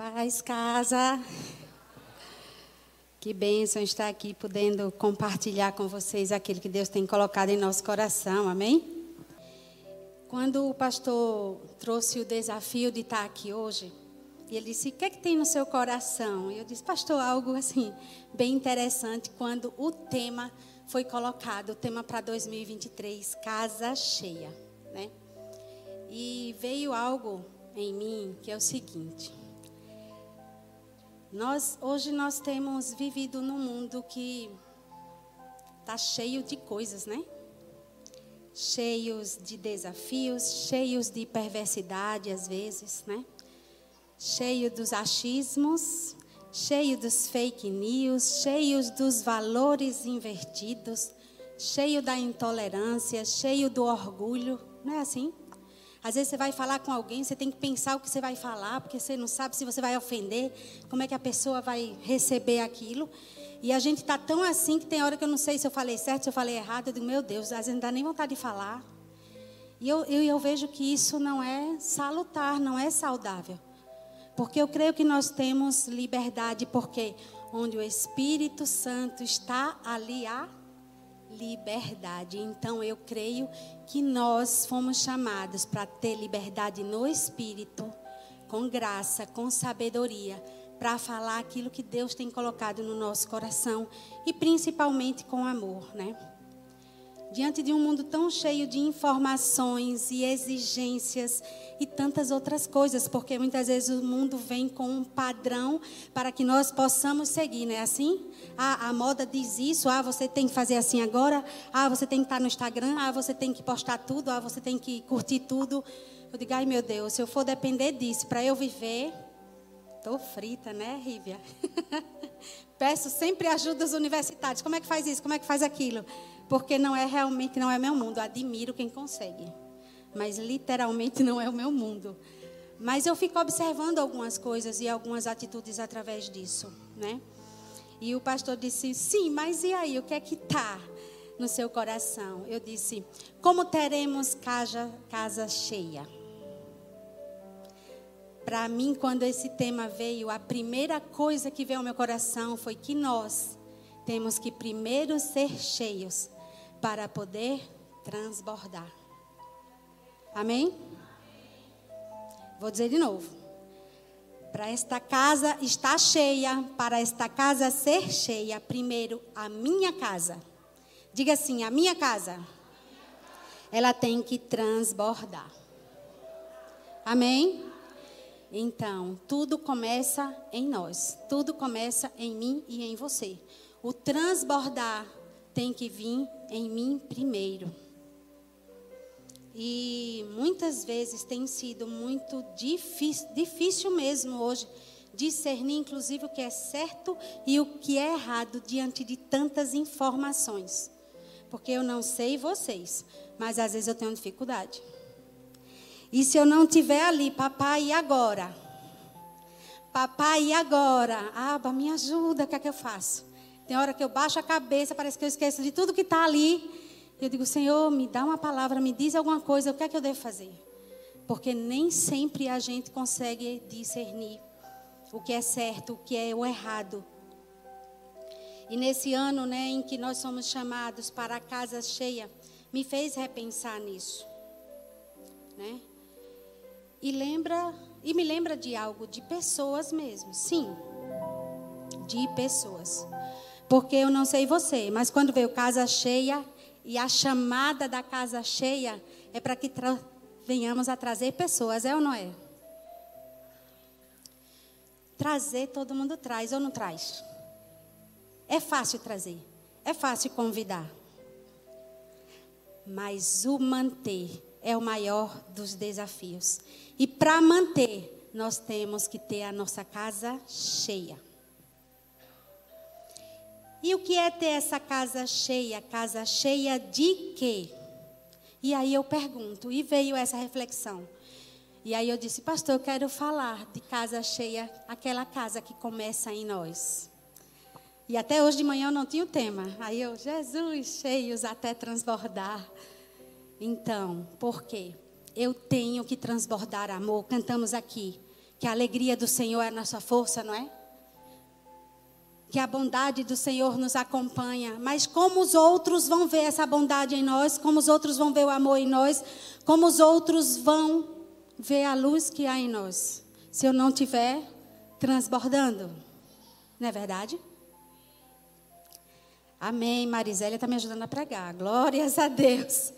paz, casa. Que bênção estar aqui podendo compartilhar com vocês aquilo que Deus tem colocado em nosso coração, amém? Quando o pastor trouxe o desafio de estar aqui hoje, e ele disse: O que é que tem no seu coração? E eu disse: Pastor, algo assim, bem interessante, quando o tema foi colocado, o tema para 2023, Casa Cheia, né? E veio algo em mim que é o seguinte: nós, hoje nós temos vivido num mundo que está cheio de coisas, né? Cheios de desafios, cheios de perversidade às vezes, né? Cheio dos achismos, cheio dos fake news, cheios dos valores invertidos, cheio da intolerância, cheio do orgulho, não é assim? Às vezes você vai falar com alguém, você tem que pensar o que você vai falar, porque você não sabe se você vai ofender, como é que a pessoa vai receber aquilo. E a gente está tão assim que tem hora que eu não sei se eu falei certo, se eu falei errado. Eu digo, meu Deus, às vezes não dá nem vontade de falar. E eu, eu, eu vejo que isso não é salutar, não é saudável. Porque eu creio que nós temos liberdade, porque onde o Espírito Santo está, ali há liberdade. Então eu creio que nós fomos chamados para ter liberdade no espírito, com graça, com sabedoria, para falar aquilo que Deus tem colocado no nosso coração e principalmente com amor, né? Diante de um mundo tão cheio de informações e exigências e tantas outras coisas, porque muitas vezes o mundo vem com um padrão para que nós possamos seguir, não é assim? Ah, a moda diz isso, ah, você tem que fazer assim agora, ah, você tem que estar no Instagram, ah, você tem que postar tudo, ah, você tem que curtir tudo. Eu digo, ai meu Deus, se eu for depender disso para eu viver, estou frita, né, Rívia? Peço sempre ajuda dos universitários. Como é que faz isso? Como é que faz aquilo? Porque não é realmente não é meu mundo. Admiro quem consegue, mas literalmente não é o meu mundo. Mas eu fico observando algumas coisas e algumas atitudes através disso, né? E o pastor disse: "Sim, mas e aí, o que é que tá no seu coração?" Eu disse: "Como teremos casa casa cheia?" Para mim, quando esse tema veio, a primeira coisa que veio ao meu coração foi que nós temos que primeiro ser cheios para poder transbordar. Amém? Vou dizer de novo. Para esta casa estar cheia, para esta casa ser cheia, primeiro a minha casa. Diga assim: a minha casa. Ela tem que transbordar. Amém? Então, tudo começa em nós. Tudo começa em mim e em você. O transbordar tem que vir em mim primeiro. E muitas vezes tem sido muito difícil, difícil mesmo hoje discernir, inclusive, o que é certo e o que é errado diante de tantas informações. Porque eu não sei vocês, mas às vezes eu tenho dificuldade. E se eu não tiver ali, papai, e agora? Papai, e agora? Aba, me ajuda, o que é que eu faço? Tem hora que eu baixo a cabeça, parece que eu esqueço de tudo que está ali. Eu digo, Senhor, me dá uma palavra, me diz alguma coisa, o que é que eu devo fazer? Porque nem sempre a gente consegue discernir o que é certo, o que é o errado. E nesse ano, né, em que nós somos chamados para a casa cheia, me fez repensar nisso, né? E lembra, e me lembra de algo de pessoas mesmo, sim, de pessoas. Porque eu não sei você, mas quando veio casa cheia, e a chamada da casa cheia é para que venhamos a trazer pessoas, é ou não é? Trazer todo mundo traz ou não traz? É fácil trazer, é fácil convidar. Mas o manter é o maior dos desafios. E para manter, nós temos que ter a nossa casa cheia. E o que é ter essa casa cheia? Casa cheia de quê? E aí eu pergunto, e veio essa reflexão. E aí eu disse, pastor, eu quero falar de casa cheia, aquela casa que começa em nós. E até hoje de manhã eu não tinha o tema. Aí eu, Jesus, cheios até transbordar. Então, por quê? Eu tenho que transbordar amor. Cantamos aqui que a alegria do Senhor é a nossa força, não é? Que a bondade do Senhor nos acompanha. Mas como os outros vão ver essa bondade em nós? Como os outros vão ver o amor em nós? Como os outros vão ver a luz que há em nós? Se eu não tiver transbordando. Não é verdade? Amém. Marisélia está me ajudando a pregar. Glórias a Deus.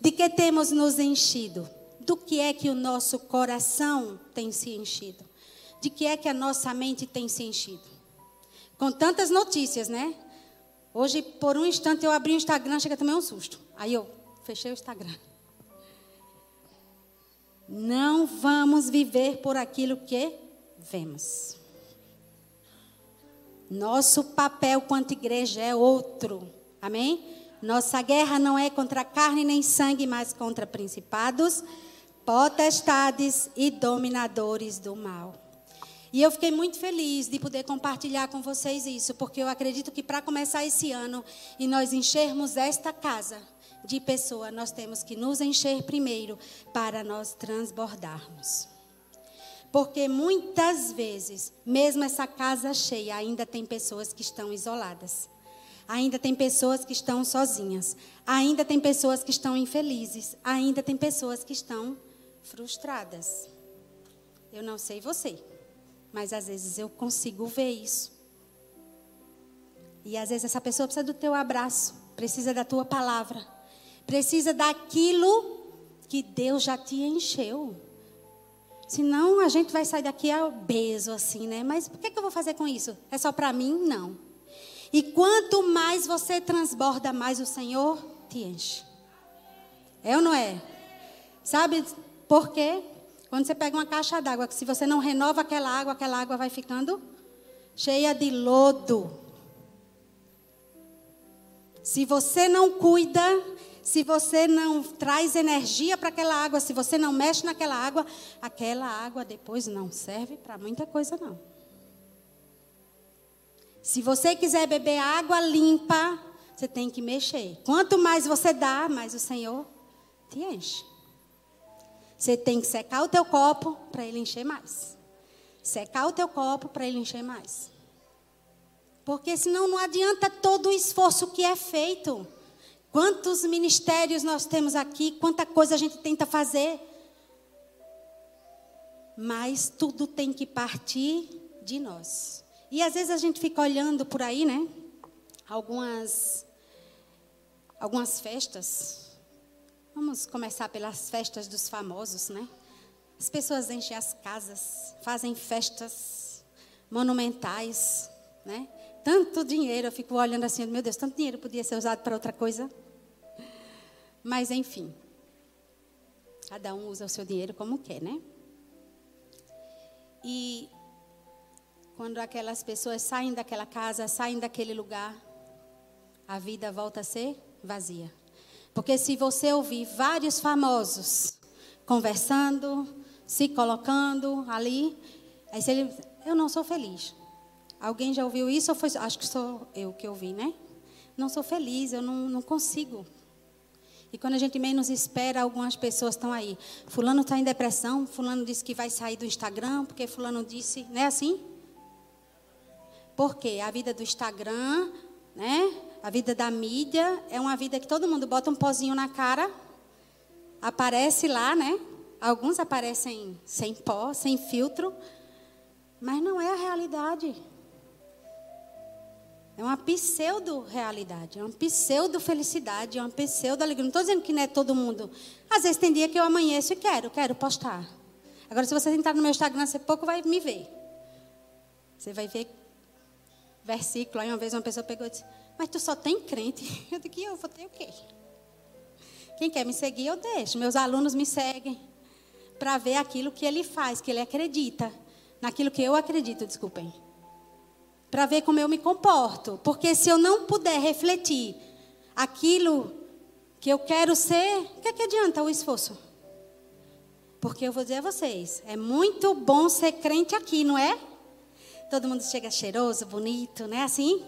De que temos nos enchido? Do que é que o nosso coração tem se enchido? De que é que a nossa mente tem se enchido? Com tantas notícias, né? Hoje, por um instante, eu abri o Instagram, chega também um susto. Aí eu fechei o Instagram. Não vamos viver por aquilo que vemos. Nosso papel quanto igreja é outro. Amém? Nossa guerra não é contra carne nem sangue, mas contra principados, potestades e dominadores do mal. E eu fiquei muito feliz de poder compartilhar com vocês isso, porque eu acredito que para começar esse ano e nós enchermos esta casa de pessoa, nós temos que nos encher primeiro para nós transbordarmos. Porque muitas vezes, mesmo essa casa cheia, ainda tem pessoas que estão isoladas. Ainda tem pessoas que estão sozinhas. Ainda tem pessoas que estão infelizes. Ainda tem pessoas que estão frustradas. Eu não sei você, mas às vezes eu consigo ver isso. E às vezes essa pessoa precisa do teu abraço, precisa da tua palavra, precisa daquilo que Deus já te encheu. Senão a gente vai sair daqui obeso assim, né? Mas o que, é que eu vou fazer com isso? É só para mim? Não. E quanto mais você transborda, mais o Senhor te enche. É ou não é? Sabe por quê? Quando você pega uma caixa d'água, que se você não renova aquela água, aquela água vai ficando cheia de lodo. Se você não cuida, se você não traz energia para aquela água, se você não mexe naquela água, aquela água depois não serve para muita coisa não. Se você quiser beber água limpa, você tem que mexer. Quanto mais você dá, mais o Senhor te enche. Você tem que secar o teu copo para ele encher mais. Secar o teu copo para ele encher mais. Porque senão não adianta todo o esforço que é feito. Quantos ministérios nós temos aqui, quanta coisa a gente tenta fazer. Mas tudo tem que partir de nós. E às vezes a gente fica olhando por aí, né? Algumas algumas festas. Vamos começar pelas festas dos famosos, né? As pessoas enchem as casas, fazem festas monumentais, né? Tanto dinheiro, eu fico olhando assim, meu Deus, tanto dinheiro podia ser usado para outra coisa. Mas, enfim, cada um usa o seu dinheiro como quer, né? E quando aquelas pessoas saem daquela casa, saem daquele lugar, a vida volta a ser vazia. Porque se você ouvir vários famosos conversando, se colocando ali, aí se ele, eu não sou feliz. Alguém já ouviu isso ou foi, acho que sou eu que ouvi, né? Não sou feliz, eu não, não consigo. E quando a gente menos espera, algumas pessoas estão aí. Fulano está em depressão, fulano disse que vai sair do Instagram, porque fulano disse, não é assim? Porque a vida do Instagram, né? A vida da mídia é uma vida que todo mundo bota um pozinho na cara, aparece lá, né? Alguns aparecem sem pó, sem filtro, mas não é a realidade. É uma pseudo-realidade, é uma pseudo-felicidade, é uma pseudo-alegria. Não estou dizendo que não é todo mundo. Às vezes tem dia que eu amanheço e quero, quero postar. Agora, se você entrar no meu Instagram, você pouco vai me ver. Você vai ver versículo. Aí uma vez uma pessoa pegou e disse, mas tu só tem crente. Eu digo, eu vou ter o quê? Quem quer me seguir, eu deixo. Meus alunos me seguem para ver aquilo que ele faz, que ele acredita. Naquilo que eu acredito, desculpem para ver como eu me comporto. Porque se eu não puder refletir aquilo que eu quero ser, o que, é que adianta o esforço? Porque eu vou dizer a vocês, é muito bom ser crente aqui, não é? Todo mundo chega cheiroso, bonito, não é assim?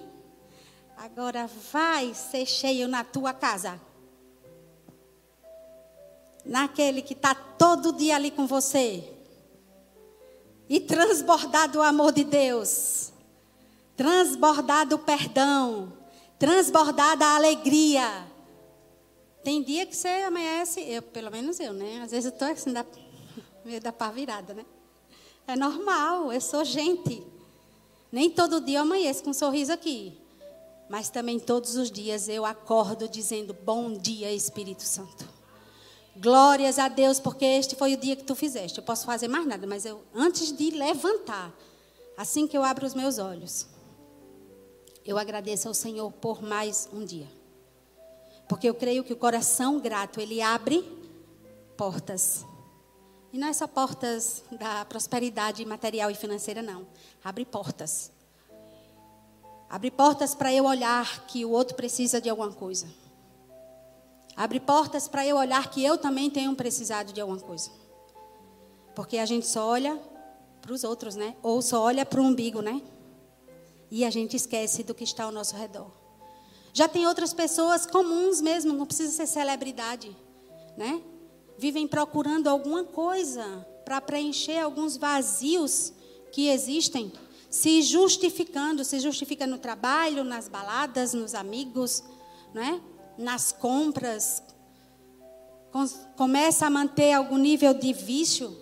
Agora vai ser cheio na tua casa. Naquele que está todo dia ali com você. e transbordar do amor de Deus, transbordar do perdão, transbordar da alegria. Tem dia que você amanhece, eu, pelo menos eu, né? Às vezes eu estou assim, da, meio da pá virada, né? É normal, eu sou gente. Nem todo dia eu amanheço com um sorriso aqui. Mas também todos os dias eu acordo dizendo: Bom dia, Espírito Santo. Glórias a Deus, porque este foi o dia que tu fizeste. Eu posso fazer mais nada, mas eu, antes de levantar, assim que eu abro os meus olhos, eu agradeço ao Senhor por mais um dia. Porque eu creio que o coração grato, ele abre portas. E não é só portas da prosperidade material e financeira, não. Abre portas. Abre portas para eu olhar que o outro precisa de alguma coisa. Abre portas para eu olhar que eu também tenho precisado de alguma coisa. Porque a gente só olha para os outros, né? Ou só olha para o umbigo, né? E a gente esquece do que está ao nosso redor. Já tem outras pessoas comuns mesmo, não precisa ser celebridade, né? Vivem procurando alguma coisa para preencher alguns vazios que existem, se justificando, se justifica no trabalho, nas baladas, nos amigos, né? nas compras, começa a manter algum nível de vício,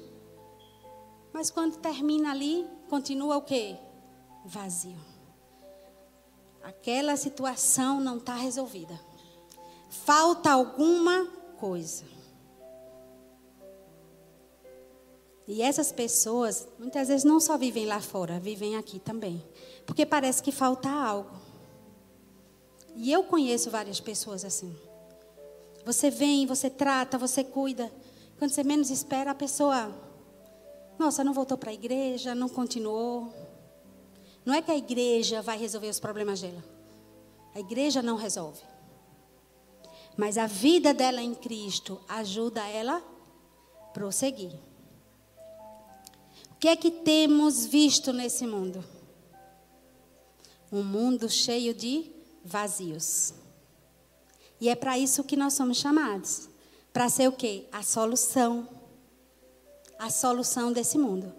mas quando termina ali, continua o quê? Vazio. Aquela situação não está resolvida. Falta alguma coisa. E essas pessoas, muitas vezes, não só vivem lá fora, vivem aqui também. Porque parece que falta algo. E eu conheço várias pessoas assim. Você vem, você trata, você cuida. Quando você menos espera, a pessoa, nossa, não voltou para a igreja, não continuou. Não é que a igreja vai resolver os problemas dela. A igreja não resolve. Mas a vida dela em Cristo ajuda ela a prosseguir. O que é que temos visto nesse mundo? Um mundo cheio de vazios. E é para isso que nós somos chamados. Para ser o quê? A solução. A solução desse mundo.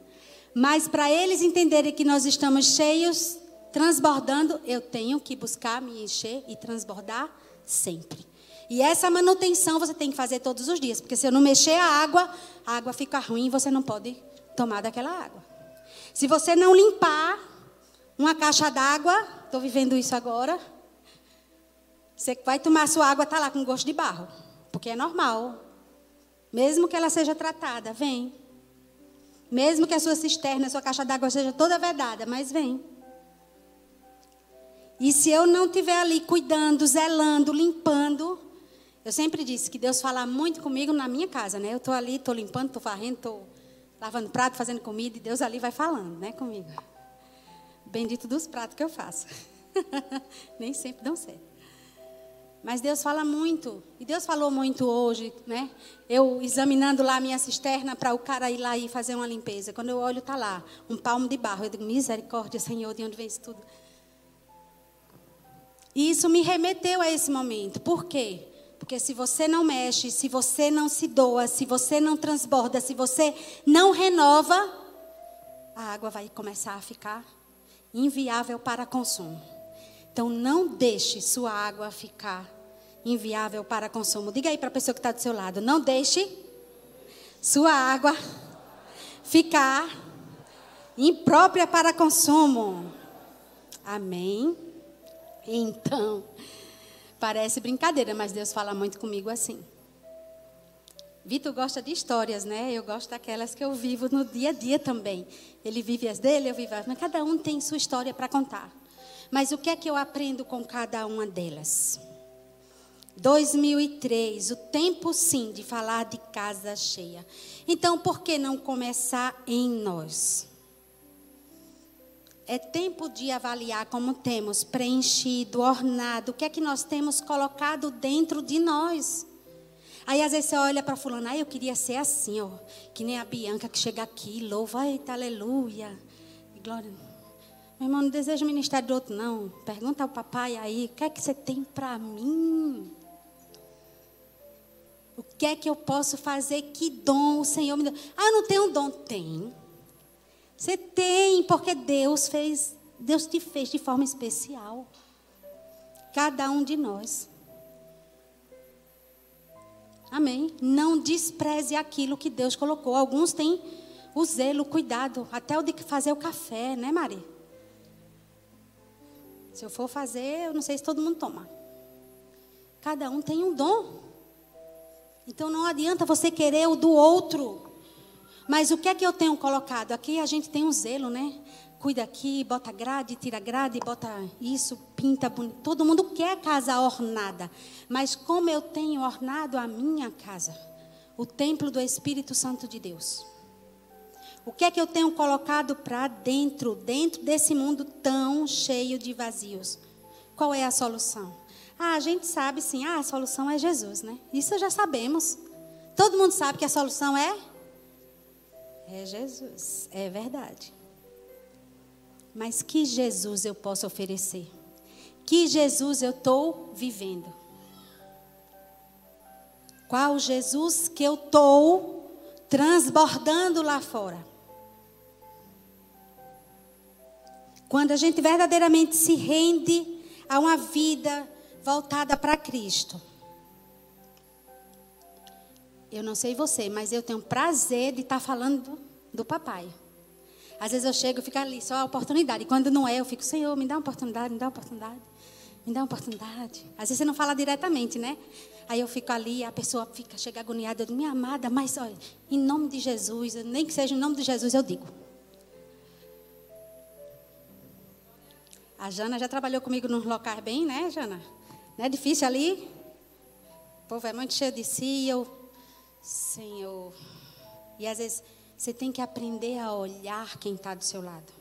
Mas para eles entenderem que nós estamos cheios, transbordando, eu tenho que buscar me encher e transbordar sempre. E essa manutenção você tem que fazer todos os dias, porque se eu não mexer a água, a água fica ruim e você não pode tomar daquela água. Se você não limpar uma caixa d'água, estou vivendo isso agora, você vai tomar sua água, está lá com gosto de barro. Porque é normal. Mesmo que ela seja tratada, vem. Mesmo que a sua cisterna, a sua caixa d'água seja toda vedada, mas vem. E se eu não estiver ali cuidando, zelando, limpando, eu sempre disse que Deus fala muito comigo na minha casa, né? Eu estou ali, estou limpando, estou varrendo, estou lavando prato, fazendo comida, e Deus ali vai falando, né, comigo. Bendito dos pratos que eu faço. Nem sempre dão certo. Mas Deus fala muito. E Deus falou muito hoje, né? Eu examinando lá a minha cisterna para o cara ir lá e fazer uma limpeza. Quando eu olho, está lá, um palmo de barro. Eu digo, misericórdia, Senhor, de onde vem isso tudo? E isso me remeteu a esse momento. Por quê? Porque se você não mexe, se você não se doa, se você não transborda, se você não renova, a água vai começar a ficar inviável para consumo. Então não deixe sua água ficar inviável para consumo. Diga aí para a pessoa que está do seu lado: não deixe sua água ficar imprópria para consumo. Amém? Então, parece brincadeira, mas Deus fala muito comigo assim. Vitor gosta de histórias, né? Eu gosto daquelas que eu vivo no dia a dia também. Ele vive as dele, eu vivo as. Mas cada um tem sua história para contar. Mas o que é que eu aprendo com cada uma delas? 2003, o tempo sim de falar de casa cheia. Então, por que não começar em nós? É tempo de avaliar como temos preenchido, ornado, o que é que nós temos colocado dentro de nós. Aí às vezes você olha para fulano, ah, eu queria ser assim, ó, que nem a Bianca que chega aqui, louva, eita, aleluia. Glória. Meu irmão, não deseja ministério do outro, não. Pergunta ao papai aí, o que é que você tem para mim? O que é que eu posso fazer? Que dom o Senhor me deu? Ah, eu não tenho um dom. Tem. Você tem, porque Deus fez, Deus te fez de forma especial. Cada um de nós. Amém. Não despreze aquilo que Deus colocou. Alguns têm o zelo, o cuidado, até o de fazer o café, né, Maria? Se eu for fazer, eu não sei se todo mundo toma. Cada um tem um dom. Então não adianta você querer o do outro. Mas o que é que eu tenho colocado? Aqui a gente tem um zelo, né? Cuida aqui, bota grade, tira grade, bota isso, pinta bonito. Todo mundo quer casa ornada. Mas como eu tenho ornado a minha casa? O templo do Espírito Santo de Deus. O que é que eu tenho colocado para dentro, dentro desse mundo tão cheio de vazios? Qual é a solução? Ah, a gente sabe sim, ah, a solução é Jesus, né? Isso já sabemos. Todo mundo sabe que a solução é é Jesus, é verdade. Mas que Jesus eu posso oferecer? Que Jesus eu estou vivendo? Qual Jesus que eu estou transbordando lá fora? Quando a gente verdadeiramente se rende a uma vida voltada para Cristo. Eu não sei você, mas eu tenho prazer de estar tá falando do, papai. Às vezes eu chego e fico ali, só a oportunidade. E quando não é, eu fico, Senhor, me dá uma oportunidade, me dá uma oportunidade. Me dá uma oportunidade. Às vezes você não fala diretamente, né? Aí eu fico ali, a pessoa fica, chega agoniada, eu digo, minha amada, mas olha, em nome de Jesus, nem que seja em nome de Jesus, eu digo. A Jana já trabalhou comigo nos locais bem, né, Jana? Não é difícil ali? O povo é muito cheio de si, eu, Senhor. E às vezes você tem que aprender a olhar quem está do seu lado,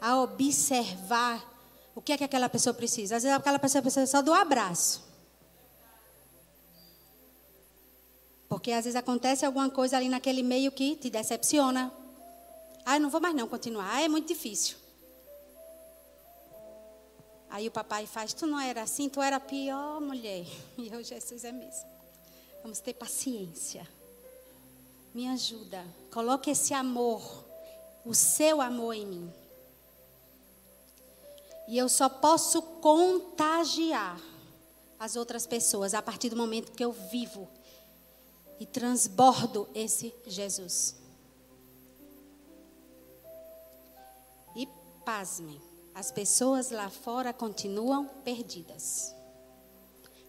a observar o que é que aquela pessoa precisa. Às vezes aquela pessoa precisa só do abraço. Porque às vezes acontece alguma coisa ali naquele meio que te decepciona. Ah, eu não vou mais não continuar. Ah, é muito difícil. Aí o papai faz, tu não era assim, tu era pior mulher. E eu, Jesus é mesmo. Vamos ter paciência. Me ajuda. Coloque esse amor, o seu amor em mim. E eu só posso contagiar as outras pessoas a partir do momento que eu vivo e transbordo esse Jesus. E pasmem. As pessoas lá fora continuam perdidas.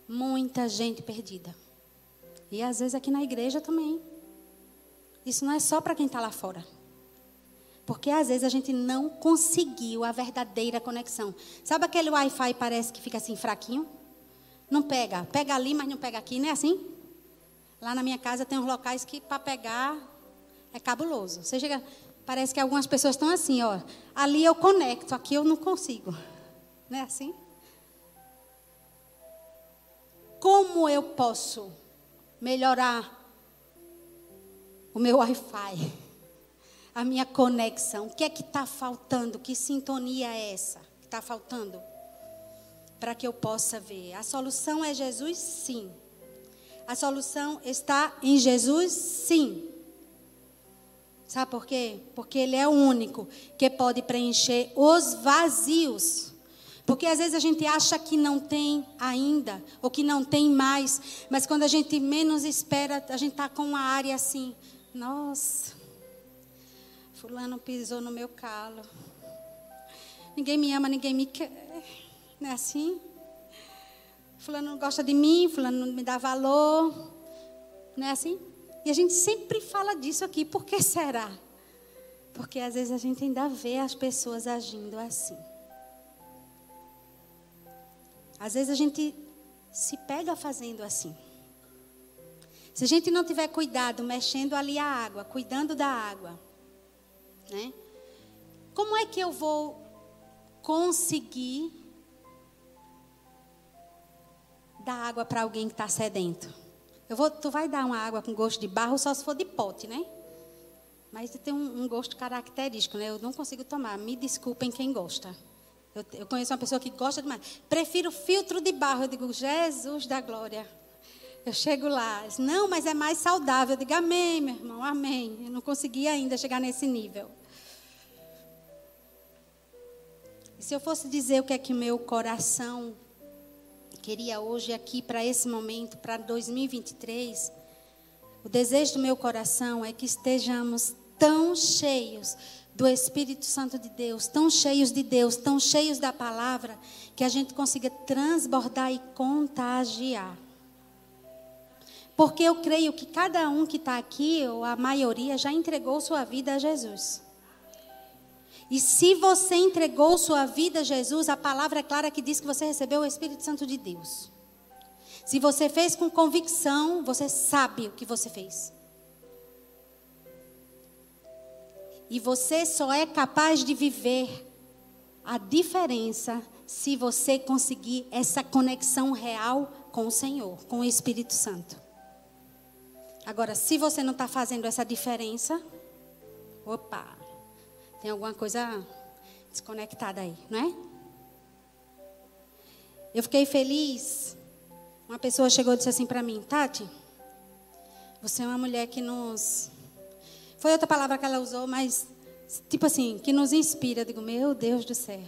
Muita gente perdida. E às vezes aqui na igreja também. Isso não é só para quem está lá fora. Porque às vezes a gente não conseguiu a verdadeira conexão. Sabe aquele Wi-Fi parece que fica assim fraquinho? Não pega. Pega ali, mas não pega aqui, não é assim? Lá na minha casa tem uns locais que para pegar é cabuloso. Você chega, Parece que algumas pessoas estão assim, ó. Ali eu conecto, aqui eu não consigo. Não é assim? Como eu posso melhorar o meu Wi-Fi? A minha conexão? O que é que está faltando? Que sintonia é essa que está faltando? Para que eu possa ver. A solução é Jesus? Sim. A solução está em Jesus? Sim. Sabe por quê? Porque Ele é o único que pode preencher os vazios. Porque às vezes a gente acha que não tem ainda, ou que não tem mais, mas quando a gente menos espera, a gente está com uma área assim: nossa, Fulano pisou no meu calo. Ninguém me ama, ninguém me quer. Não é assim? Fulano não gosta de mim, Fulano não me dá valor. Não é assim? E a gente sempre fala disso aqui. Por que será? Porque às vezes a gente ainda vê as pessoas agindo assim. Às vezes a gente se pega fazendo assim. Se a gente não tiver cuidado, mexendo ali a água, cuidando da água, né? Como é que eu vou conseguir dar água para alguém que está sedento? Eu vou, tu vai dar uma água com gosto de barro só se for de pote, né? Mas tem um, um gosto característico, né? Eu não consigo tomar. Me desculpem quem gosta. Eu, eu, conheço uma pessoa que gosta demais. Prefiro filtro de barro. Eu digo, Jesus da glória. Eu chego lá, não, mas é mais saudável. Eu digo, amém, meu irmão, amém. Eu não consegui ainda chegar nesse nível. E se eu fosse dizer o que é que meu coração queria hoje aqui para esse momento, para 2023, o desejo do meu coração é que estejamos tão cheios do Espírito Santo de Deus, tão cheios de Deus, tão cheios da palavra, que a gente consiga transbordar e contagiar. Porque eu creio que cada um que está aqui, ou a maioria, já entregou sua vida a Jesus. E se você entregou sua vida a Jesus, a palavra é clara que diz que você recebeu o Espírito Santo de Deus. Se você fez com convicção, você sabe o que você fez. E você só é capaz de viver a diferença se você conseguir essa conexão real com o Senhor, com o Espírito Santo. Agora, se você não está fazendo essa diferença, opa, tem alguma coisa desconectada aí, não é? Eu fiquei feliz. Uma pessoa chegou e disse assim para mim, Tati, você é uma mulher que nos. Foi outra palavra que ela usou, mas tipo assim, que nos inspira. Eu digo, meu Deus do céu.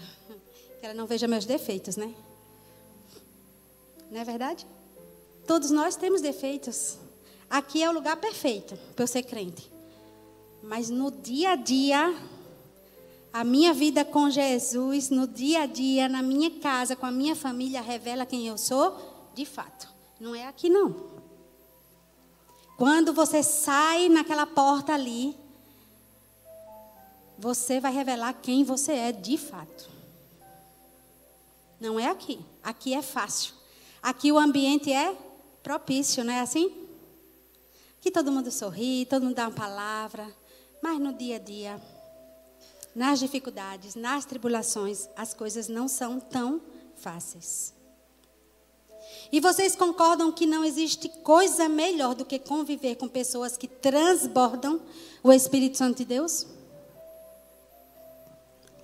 Que ela não veja meus defeitos, né? Não é verdade? Todos nós temos defeitos. Aqui é o lugar perfeito para eu ser crente. Mas no dia a dia, a minha vida com Jesus, no dia a dia, na minha casa, com a minha família, revela quem eu sou de fato. Não é aqui, não. Quando você sai naquela porta ali, você vai revelar quem você é de fato. Não é aqui. Aqui é fácil. Aqui o ambiente é propício, não é assim? Aqui todo mundo sorri, todo mundo dá uma palavra. Mas no dia a dia, nas dificuldades, nas tribulações, as coisas não são tão fáceis. E vocês concordam que não existe coisa melhor do que conviver com pessoas que transbordam o Espírito Santo de Deus?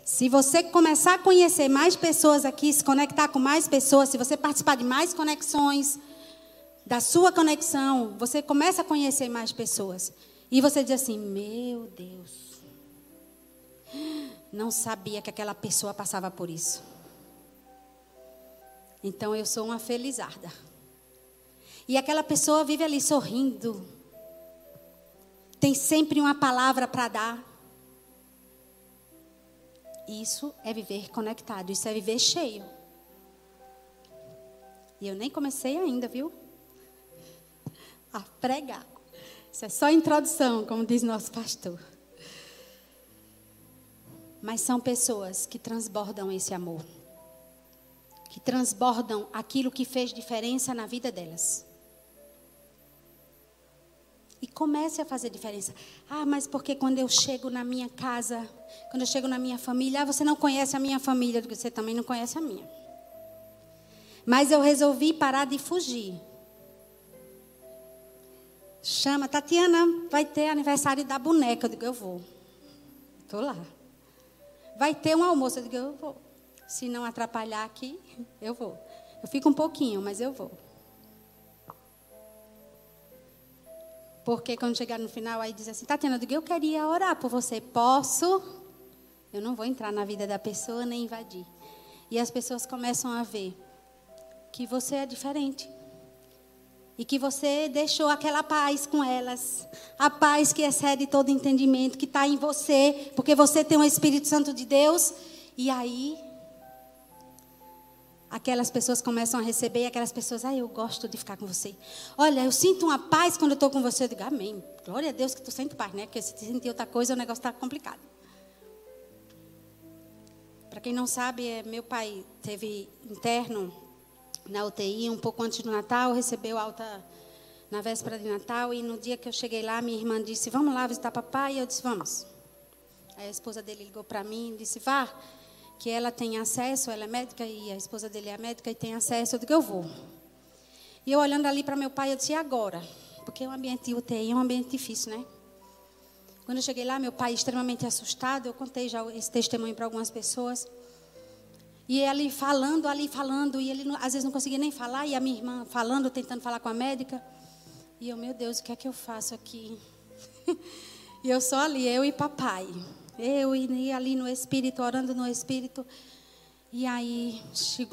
Se você começar a conhecer mais pessoas aqui, se conectar com mais pessoas, se você participar de mais conexões, da sua conexão, você começa a conhecer mais pessoas. E você diz assim: Meu Deus, não sabia que aquela pessoa passava por isso. Então eu sou uma felizarda. E aquela pessoa vive ali sorrindo. Tem sempre uma palavra para dar. Isso é viver conectado, isso é viver cheio. E eu nem comecei ainda, viu? A pregar. Isso é só introdução, como diz nosso pastor mas são pessoas que transbordam esse amor. Que transbordam aquilo que fez diferença na vida delas. E comece a fazer diferença. Ah, mas porque quando eu chego na minha casa, quando eu chego na minha família, ah, você não conhece a minha família, você também não conhece a minha. Mas eu resolvi parar de fugir. Chama, Tatiana, vai ter aniversário da boneca. Eu digo, eu vou. Estou lá. Vai ter um almoço. Eu digo, eu vou. Se não atrapalhar aqui, eu vou. Eu fico um pouquinho, mas eu vou. Porque quando chegar no final, aí diz assim, Tatiana, eu digo, eu queria orar por você. Posso? Eu não vou entrar na vida da pessoa nem invadir. E as pessoas começam a ver que você é diferente. E que você deixou aquela paz com elas. A paz que excede todo entendimento, que está em você, porque você tem o Espírito Santo de Deus. E aí, aquelas pessoas começam a receber, e aquelas pessoas, ah, eu gosto de ficar com você. Olha, eu sinto uma paz quando eu estou com você. Eu digo, amém. Glória a Deus que tu sente paz, né? Porque se sentir outra coisa, o negócio está complicado. Para quem não sabe, é, meu pai teve interno na UTI um pouco antes do Natal, recebeu alta na véspera de Natal e no dia que eu cheguei lá, minha irmã disse: "Vamos lá visitar papai?" E eu disse: "Vamos". Aí a esposa dele ligou para mim e disse: "Vá, que ela tem acesso, ela é médica e a esposa dele é médica e tem acesso". Eu digo: "Eu vou". E eu olhando ali para meu pai, eu disse: "E agora?" Porque o ambiente de UTI é um ambiente difícil, né? Quando eu cheguei lá, meu pai extremamente assustado, eu contei já esse testemunho para algumas pessoas. E ele falando, ali falando, e ele às vezes não conseguia nem falar, e a minha irmã falando, tentando falar com a médica. E eu, meu Deus, o que é que eu faço aqui? e eu só ali, eu e papai. Eu e ali no Espírito, orando no Espírito. E aí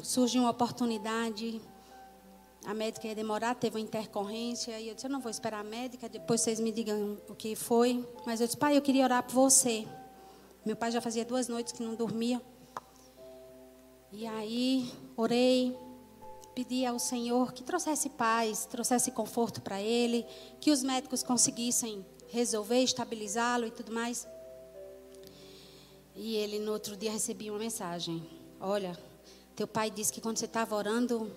surgiu uma oportunidade. A médica ia demorar, teve uma intercorrência. E eu disse: Eu não vou esperar a médica, depois vocês me digam o que foi. Mas eu disse: Pai, eu queria orar por você. Meu pai já fazia duas noites que não dormia. E aí, orei, pedi ao Senhor que trouxesse paz, trouxesse conforto para ele, que os médicos conseguissem resolver, estabilizá-lo e tudo mais. E ele, no outro dia, recebia uma mensagem: Olha, teu pai disse que quando você estava orando,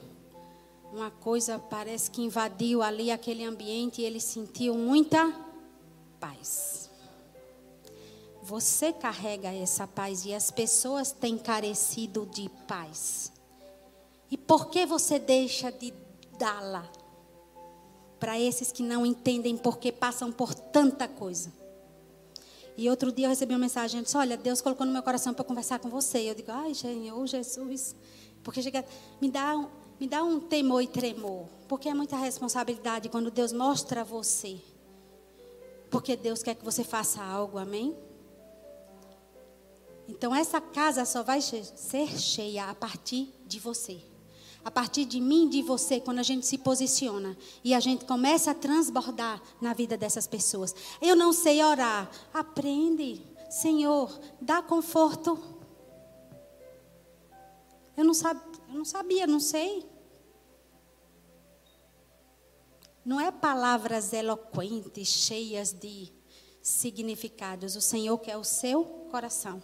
uma coisa parece que invadiu ali aquele ambiente e ele sentiu muita paz. Você carrega essa paz e as pessoas têm carecido de paz. E por que você deixa de dá-la? Para esses que não entendem porque passam por tanta coisa. E outro dia eu recebi uma mensagem, disse, olha, Deus colocou no meu coração para conversar com você. Eu digo, ai, Senhor Jesus. Porque chega, me dá, um, me dá um temor e tremor. Porque é muita responsabilidade quando Deus mostra a você. Porque Deus quer que você faça algo, amém? Então essa casa só vai ser cheia a partir de você a partir de mim, de você, quando a gente se posiciona e a gente começa a transbordar na vida dessas pessoas. Eu não sei orar. Aprende. Senhor, dá conforto. Eu não, sab, eu não sabia, não sei. Não é palavras eloquentes, cheias de significados. O Senhor quer o seu coração,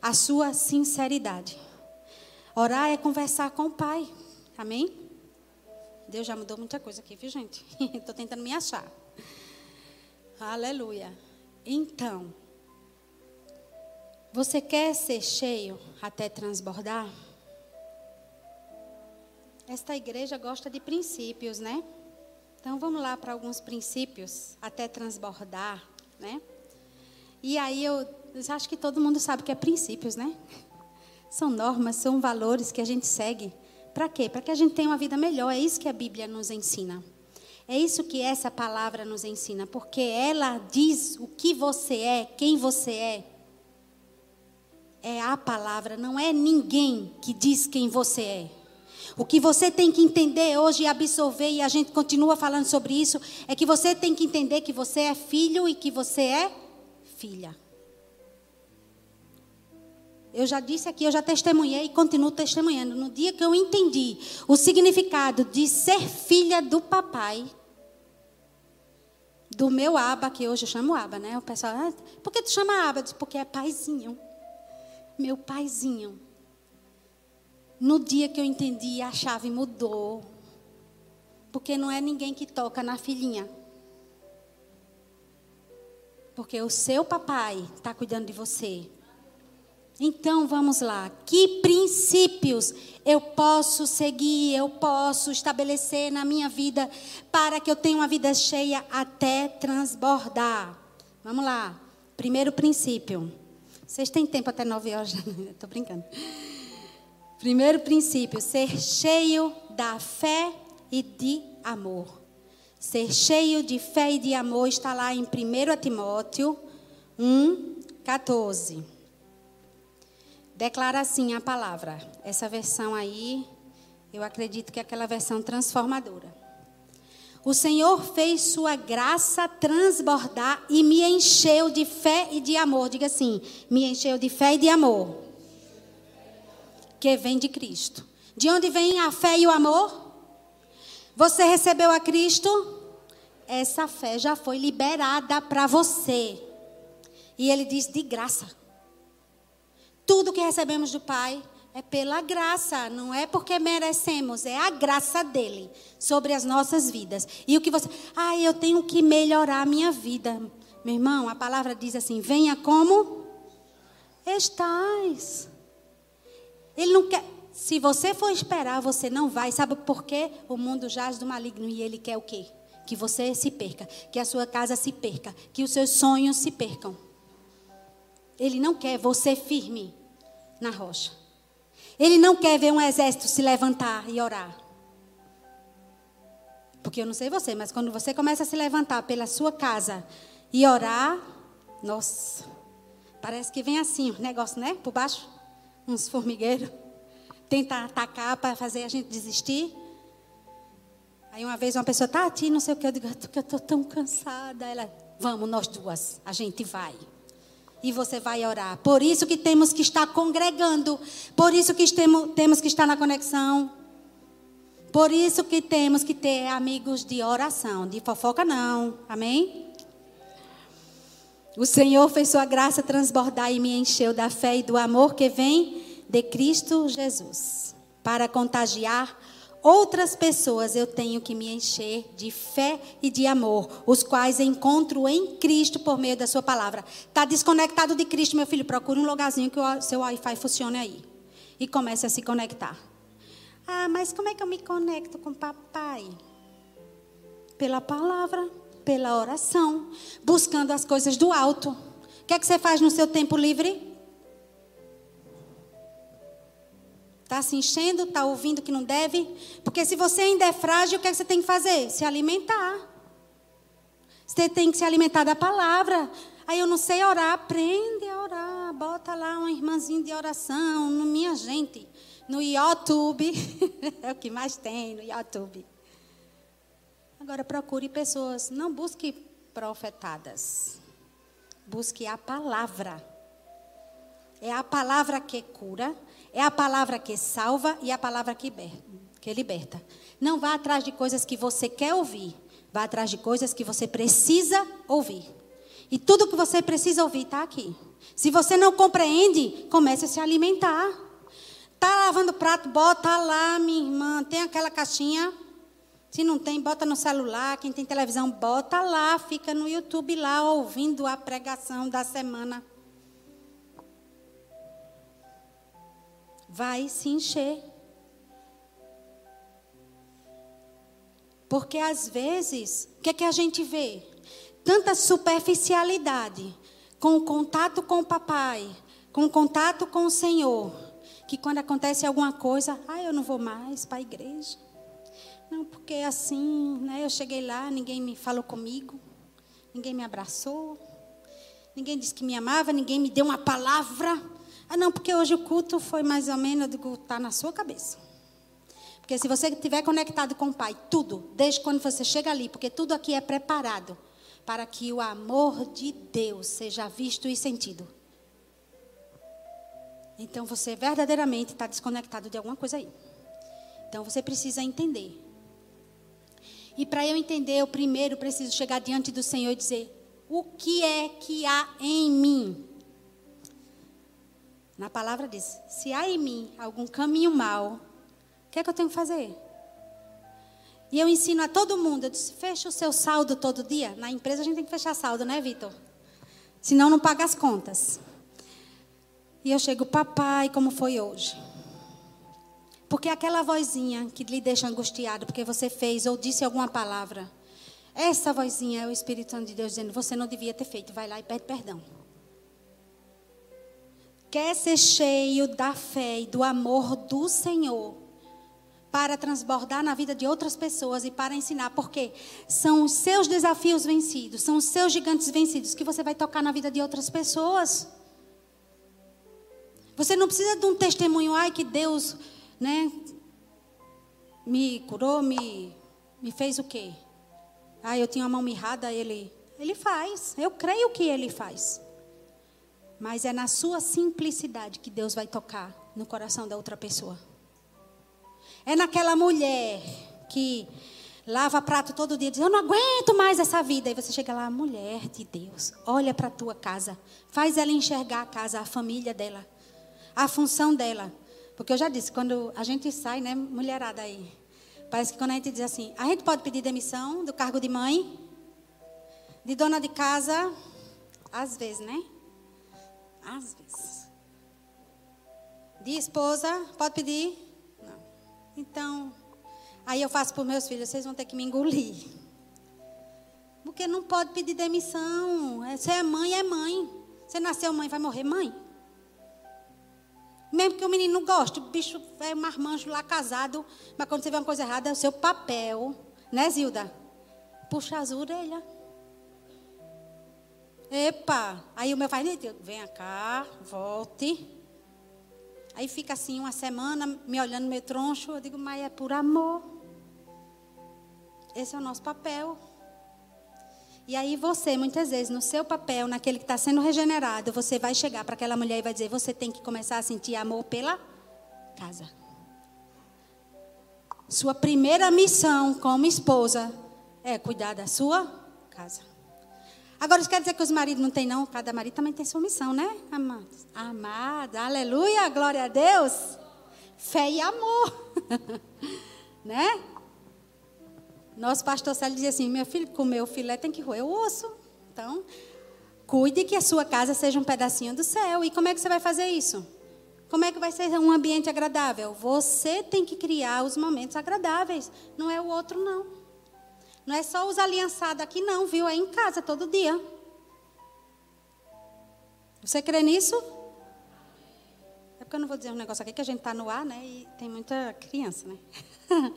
a sua sinceridade. Orar é conversar com o Pai. Amém? Deus já mudou muita coisa aqui, viu, gente? Estou tentando me achar. Aleluia. Então, você quer ser cheio até transbordar? Esta igreja gosta de princípios, né? Então vamos lá para alguns princípios até transbordar, né? E aí eu, eu acho que todo mundo sabe que é princípios, né? São normas, são valores que a gente segue para quê? Para que a gente tenha uma vida melhor. É isso que a Bíblia nos ensina. É isso que essa palavra nos ensina, porque ela diz o que você é, quem você é. É a palavra, não é ninguém que diz quem você é. O que você tem que entender hoje e absorver, e a gente continua falando sobre isso, é que você tem que entender que você é filho e que você é filha. Eu já disse aqui, eu já testemunhei e continuo testemunhando. No dia que eu entendi o significado de ser filha do papai, do meu aba, que hoje eu chamo aba, né? O pessoal, ah, por que tu chama aba? Disse, porque é paizinho. Meu paizinho. No dia que eu entendi, a chave mudou. Porque não é ninguém que toca na filhinha. Porque o seu papai está cuidando de você. Então vamos lá. Que princípios eu posso seguir, eu posso estabelecer na minha vida para que eu tenha uma vida cheia até transbordar? Vamos lá. Primeiro princípio. Vocês têm tempo até nove horas? Estou brincando. Primeiro princípio: ser cheio da fé e de amor. Ser cheio de fé e de amor está lá em 1 Timóteo 1, 14. Declara assim a palavra. Essa versão aí, eu acredito que é aquela versão transformadora. O Senhor fez sua graça transbordar e me encheu de fé e de amor. Diga assim: me encheu de fé e de amor. Que vem de Cristo. De onde vem a fé e o amor? Você recebeu a Cristo? Essa fé já foi liberada para você. E ele diz de graça. Tudo que recebemos do Pai é pela graça, não é porque merecemos, é a graça dele sobre as nossas vidas. E o que você, ah, eu tenho que melhorar a minha vida. Meu irmão, a palavra diz assim: venha como estás. Ele não quer. Se você for esperar, você não vai. Sabe por quê? O mundo jaz do maligno e ele quer o quê? Que você se perca, que a sua casa se perca, que os seus sonhos se percam. Ele não quer você firme na rocha. Ele não quer ver um exército se levantar e orar. Porque eu não sei você, mas quando você começa a se levantar pela sua casa e orar, nossa, parece que vem assim, um negócio, né? Por baixo, uns formigueiros. tenta atacar para fazer a gente desistir. Aí uma vez uma pessoa, Tati, não sei o que, eu digo, eu estou tão cansada. Ela, vamos, nós duas, a gente vai. E você vai orar. Por isso que temos que estar congregando. Por isso que temos que estar na conexão. Por isso que temos que ter amigos de oração. De fofoca não. Amém? O Senhor fez sua graça transbordar e me encheu da fé e do amor que vem de Cristo Jesus. Para contagiar outras pessoas, eu tenho que me encher de fé e de amor, os quais encontro em Cristo por meio da Sua palavra. Está desconectado de Cristo, meu filho? Procure um lugarzinho que o seu Wi-Fi funcione aí. E comece a se conectar. Ah, mas como é que eu me conecto com papai? Pela palavra, pela oração, buscando as coisas do alto. O que é que você faz no seu tempo livre? Está se enchendo, está ouvindo que não deve. Porque se você ainda é frágil, o que, é que você tem que fazer? Se alimentar. Você tem que se alimentar da palavra. Aí eu não sei orar, aprende a orar. Bota lá uma irmãzinha de oração, no minha gente, no YouTube. é o que mais tem no YouTube. Agora procure pessoas, não busque profetadas. Busque a palavra. É a palavra que cura, é a palavra que salva e a palavra que liberta. Não vá atrás de coisas que você quer ouvir. Vá atrás de coisas que você precisa ouvir. E tudo que você precisa ouvir está aqui. Se você não compreende, comece a se alimentar. Tá lavando prato, bota lá, minha irmã. Tem aquela caixinha. Se não tem, bota no celular. Quem tem televisão, bota lá. Fica no YouTube lá ouvindo a pregação da semana. Vai se encher. Porque às vezes, o que, é que a gente vê? Tanta superficialidade com o contato com o papai, com o contato com o Senhor, que quando acontece alguma coisa, ah, eu não vou mais para a igreja. Não, porque assim, né, eu cheguei lá, ninguém me falou comigo, ninguém me abraçou, ninguém disse que me amava, ninguém me deu uma palavra. Ah, não, porque hoje o culto foi mais ou menos, eu digo, está na sua cabeça. Porque se você estiver conectado com o Pai, tudo, desde quando você chega ali, porque tudo aqui é preparado para que o amor de Deus seja visto e sentido. Então você verdadeiramente está desconectado de alguma coisa aí. Então você precisa entender. E para eu entender, eu primeiro preciso chegar diante do Senhor e dizer: o que é que há em mim? Na palavra diz: se há em mim algum caminho mau, o que é que eu tenho que fazer? E eu ensino a todo mundo, eu disse, fecha o seu saldo todo dia. Na empresa a gente tem que fechar saldo, né, Vitor? Senão não paga as contas. E eu chego, papai, como foi hoje? Porque aquela vozinha que lhe deixa angustiado porque você fez ou disse alguma palavra, essa vozinha é o Espírito Santo de Deus dizendo, você não devia ter feito, vai lá e pede perdão quer ser cheio da fé e do amor do Senhor para transbordar na vida de outras pessoas e para ensinar, porque são os seus desafios vencidos, são os seus gigantes vencidos que você vai tocar na vida de outras pessoas. Você não precisa de um testemunho, ai que Deus, né, me curou, me, me fez o quê? Ah, eu tinha uma mão mirrada, ele, ele faz. Eu creio que ele faz. Mas é na sua simplicidade que Deus vai tocar no coração da outra pessoa. É naquela mulher que lava prato todo dia, diz: Eu não aguento mais essa vida. E você chega lá, mulher de Deus, olha para a tua casa, faz ela enxergar a casa, a família dela, a função dela. Porque eu já disse, quando a gente sai, né, mulherada aí, parece que quando a gente diz assim: a gente pode pedir demissão do cargo de mãe, de dona de casa, às vezes, né? Às vezes. De esposa, pode pedir? Não. Então, aí eu faço para os meus filhos, vocês vão ter que me engolir. Porque não pode pedir demissão. Você é mãe, é mãe. Você nasceu mãe, vai morrer mãe. Mesmo que o menino não goste, o bicho é um marmanjo lá casado, mas quando você vê uma coisa errada, é o seu papel, né, Zilda? Puxa as orelhas. Epa! Aí o meu pai, venha cá, volte. Aí fica assim uma semana me olhando meio troncho. Eu digo, mas é por amor. Esse é o nosso papel. E aí você, muitas vezes, no seu papel, naquele que está sendo regenerado, você vai chegar para aquela mulher e vai dizer: você tem que começar a sentir amor pela casa. Sua primeira missão como esposa é cuidar da sua casa. Agora, isso quer dizer que os maridos não têm, não? Cada marido também tem sua missão, né, amados? Amada, aleluia, glória a Deus. Fé e amor. né? Nosso pastor Célio dizia assim: meu filho, comer o filé tem que roer o osso. Então, cuide que a sua casa seja um pedacinho do céu. E como é que você vai fazer isso? Como é que vai ser um ambiente agradável? Você tem que criar os momentos agradáveis, não é o outro, não. Não é só os aliançados aqui, não, viu? É em casa todo dia. Você crê nisso? É porque eu não vou dizer um negócio aqui que a gente está no ar, né? E tem muita criança, né?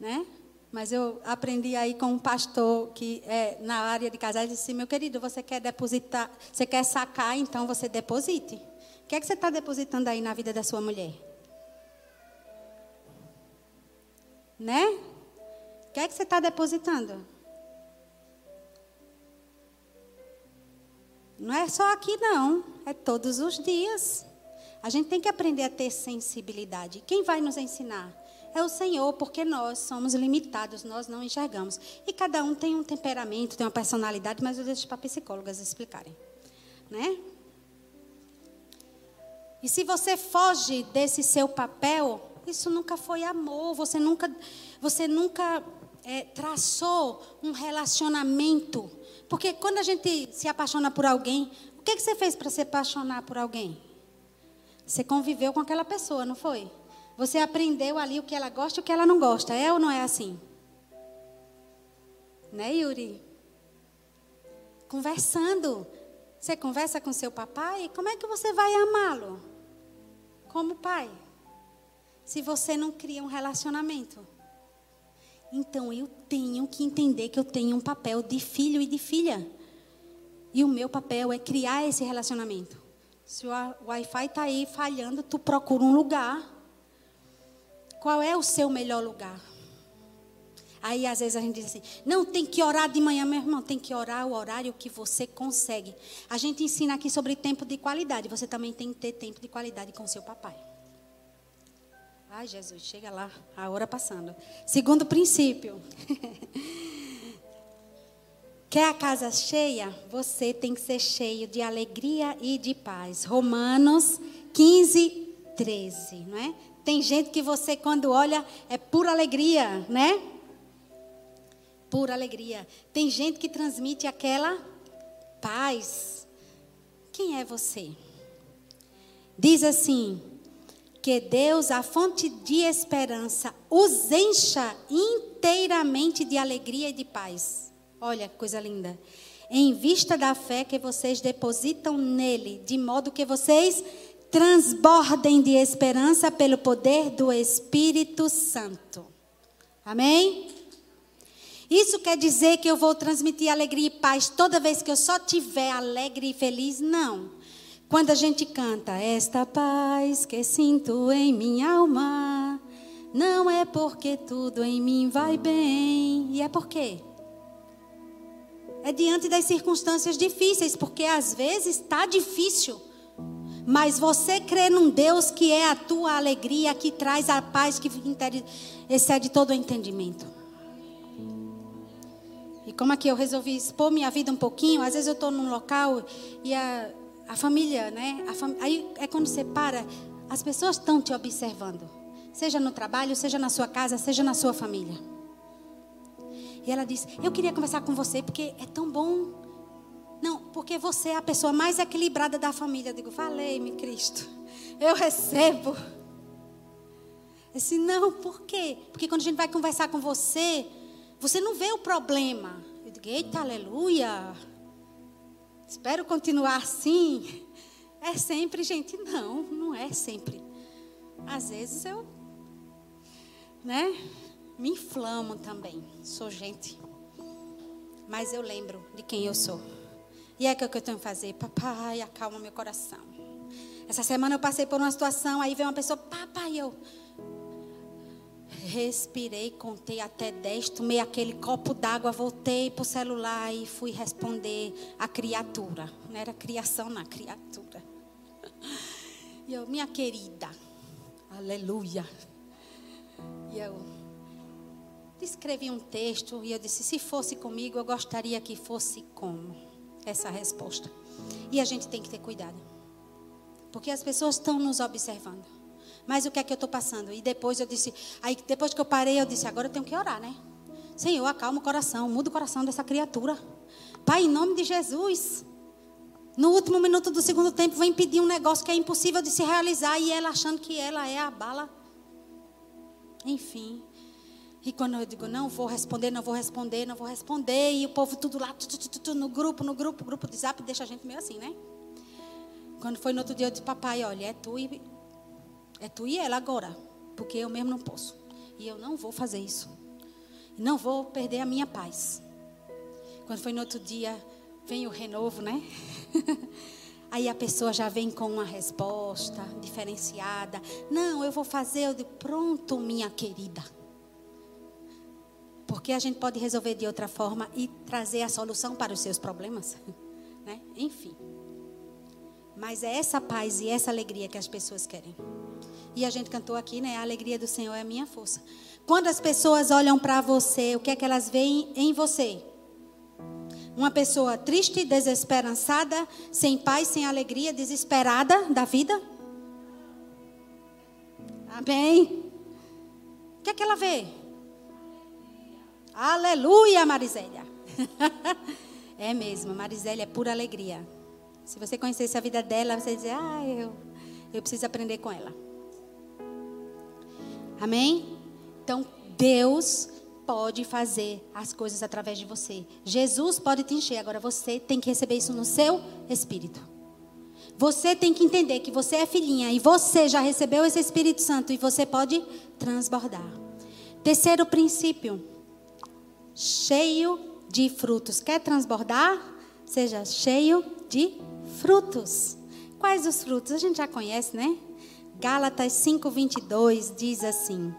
né? Mas eu aprendi aí com um pastor que é na área de casais e disse: meu querido, você quer depositar, você quer sacar, então você deposite. O que é que você está depositando aí na vida da sua mulher? Né? O que é que você está depositando? Não é só aqui, não. É todos os dias. A gente tem que aprender a ter sensibilidade. Quem vai nos ensinar? É o Senhor, porque nós somos limitados, nós não enxergamos. E cada um tem um temperamento, tem uma personalidade, mas eu deixo para psicólogas explicarem. Né? E se você foge desse seu papel, isso nunca foi amor, você nunca, você nunca é, traçou um relacionamento. Porque quando a gente se apaixona por alguém, o que, que você fez para se apaixonar por alguém? Você conviveu com aquela pessoa, não foi? Você aprendeu ali o que ela gosta e o que ela não gosta. É ou não é assim? Né, Yuri? Conversando. Você conversa com seu papai, como é que você vai amá-lo? como pai, se você não cria um relacionamento. Então eu tenho que entender que eu tenho um papel de filho e de filha. E o meu papel é criar esse relacionamento. Se o Wi-Fi está aí falhando, tu procura um lugar. Qual é o seu melhor lugar? Aí às vezes a gente diz assim: não, tem que orar de manhã, meu irmão, tem que orar o horário que você consegue. A gente ensina aqui sobre tempo de qualidade. Você também tem que ter tempo de qualidade com seu papai. Ai, Jesus, chega lá, a hora passando. Segundo princípio. Quer a casa cheia? Você tem que ser cheio de alegria e de paz. Romanos 15, 13, não é? Tem gente que você, quando olha, é pura alegria, né? pura alegria. Tem gente que transmite aquela paz. Quem é você? Diz assim: que Deus, a fonte de esperança, os encha inteiramente de alegria e de paz. Olha que coisa linda. Em vista da fé que vocês depositam nele, de modo que vocês transbordem de esperança pelo poder do Espírito Santo. Amém? Isso quer dizer que eu vou transmitir alegria e paz toda vez que eu só tiver alegre e feliz? Não. Quando a gente canta, esta paz que sinto em minha alma, não é porque tudo em mim vai bem. E é por quê? É diante das circunstâncias difíceis, porque às vezes está difícil. Mas você crê num Deus que é a tua alegria, que traz a paz que excede todo o entendimento. E como aqui eu resolvi expor minha vida um pouquinho, às vezes eu estou num local e a, a família, né? A fam... Aí é quando você para, as pessoas estão te observando. Seja no trabalho, seja na sua casa, seja na sua família. E ela disse: Eu queria conversar com você porque é tão bom. Não, porque você é a pessoa mais equilibrada da família. Eu digo: Falei-me, Cristo. Eu recebo. Eu disse: Não, por quê? Porque quando a gente vai conversar com você, você não vê o problema. Eu digo, eita, aleluia. Espero continuar assim. É sempre, gente? Não, não é sempre. Às vezes eu, né, me inflamo também. Sou gente. Mas eu lembro de quem eu sou. E é o que eu tenho que fazer. Papai, acalma meu coração. Essa semana eu passei por uma situação, aí veio uma pessoa, papai, eu respirei, contei até 10, tomei aquele copo d'água, voltei para o celular e fui responder a criatura. Não era criação, não, criatura. E eu, minha querida, aleluia. E eu escrevi um texto e eu disse: se fosse comigo, eu gostaria que fosse como? Essa resposta. E a gente tem que ter cuidado. Porque as pessoas estão nos observando. Mas o que é que eu estou passando? E depois eu disse, aí depois que eu parei, eu disse, agora eu tenho que orar, né? Senhor, acalma o coração, muda o coração dessa criatura. Pai, em nome de Jesus. No último minuto do segundo tempo, vem pedir um negócio que é impossível de se realizar e ela achando que ela é a bala. Enfim. E quando eu digo, não vou responder, não vou responder, não vou responder, e o povo tudo lá, no grupo, no grupo, grupo de zap, deixa a gente meio assim, né? Quando foi no outro dia, eu disse, papai, olha, é tu e é tu e ela agora, porque eu mesmo não posso. E eu não vou fazer isso. Não vou perder a minha paz. Quando foi no outro dia, vem o renovo, né? Aí a pessoa já vem com uma resposta diferenciada. Não, eu vou fazer. Eu digo, pronto, minha querida. Porque a gente pode resolver de outra forma e trazer a solução para os seus problemas. Né? Enfim. Mas é essa paz e essa alegria que as pessoas querem. E a gente cantou aqui, né? A alegria do Senhor é a minha força. Quando as pessoas olham para você, o que é que elas veem em você? Uma pessoa triste, desesperançada, sem paz, sem alegria, desesperada da vida? Amém? O que é que ela vê? Aleluia, Marisélia. é mesmo, Marisélia é pura alegria. Se você conhecesse a vida dela, você ia dizer, ah, eu, eu preciso aprender com ela. Amém? Então, Deus pode fazer as coisas através de você. Jesus pode te encher, agora você tem que receber isso no seu espírito. Você tem que entender que você é filhinha e você já recebeu esse Espírito Santo e você pode transbordar. Terceiro princípio, cheio de frutos. Quer transbordar? Seja cheio de frutos. Quais os frutos? A gente já conhece, né? Gálatas 5:22 diz assim: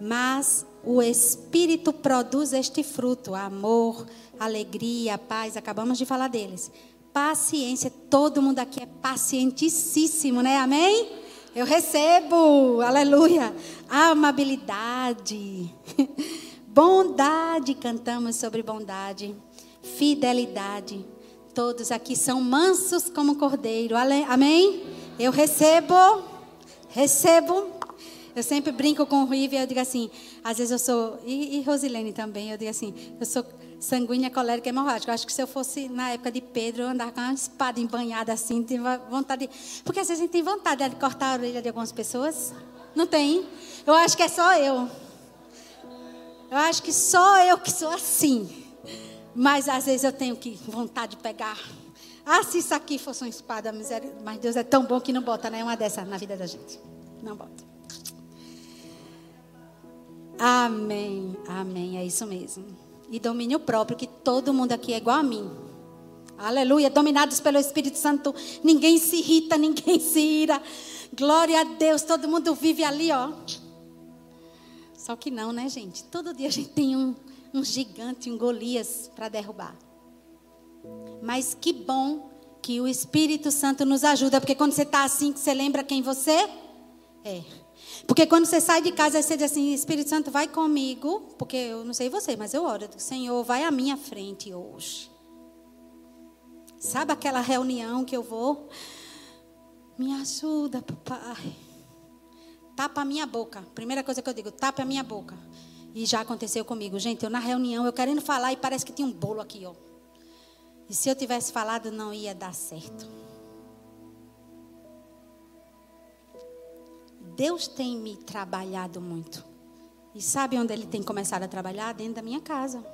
Mas o espírito produz este fruto: amor, alegria, paz, acabamos de falar deles. Paciência, todo mundo aqui é pacientíssimo, né? Amém? Eu recebo, aleluia. Amabilidade, bondade, cantamos sobre bondade, fidelidade. Todos aqui são mansos como cordeiro, amém? Eu recebo recebo. Eu sempre brinco com o Rive, eu digo assim, às vezes eu sou, e, e Rosilene também, eu digo assim, eu sou sanguínea, colérica e hemorrágica. Eu acho que se eu fosse na época de Pedro, eu andava com uma espada embanhada assim, tinha vontade de... Porque às vezes a gente tem vontade de cortar a orelha de algumas pessoas. Não tem? Eu acho que é só eu. Eu acho que só eu que sou assim. Mas às vezes eu tenho que vontade de pegar ah, se isso aqui fosse uma espada, miséria. Mas Deus é tão bom que não bota nenhuma né, dessa na vida da gente. Não bota. Amém, amém, é isso mesmo. E domínio próprio, que todo mundo aqui é igual a mim. Aleluia, dominados pelo Espírito Santo, ninguém se irrita, ninguém se ira. Glória a Deus, todo mundo vive ali, ó. Só que não, né, gente? Todo dia a gente tem um, um gigante, um Golias para derrubar. Mas que bom que o Espírito Santo nos ajuda, porque quando você está assim, você lembra quem você é. Porque quando você sai de casa, você diz assim: Espírito Santo, vai comigo, porque eu não sei você, mas eu oro. Senhor, vai à minha frente hoje. Sabe aquela reunião que eu vou? Me ajuda, papai. Tapa a minha boca. Primeira coisa que eu digo, tapa a minha boca. E já aconteceu comigo. Gente, eu na reunião, eu querendo falar e parece que tinha um bolo aqui, ó. E se eu tivesse falado, não ia dar certo. Deus tem me trabalhado muito. E sabe onde Ele tem começado a trabalhar? Dentro da minha casa.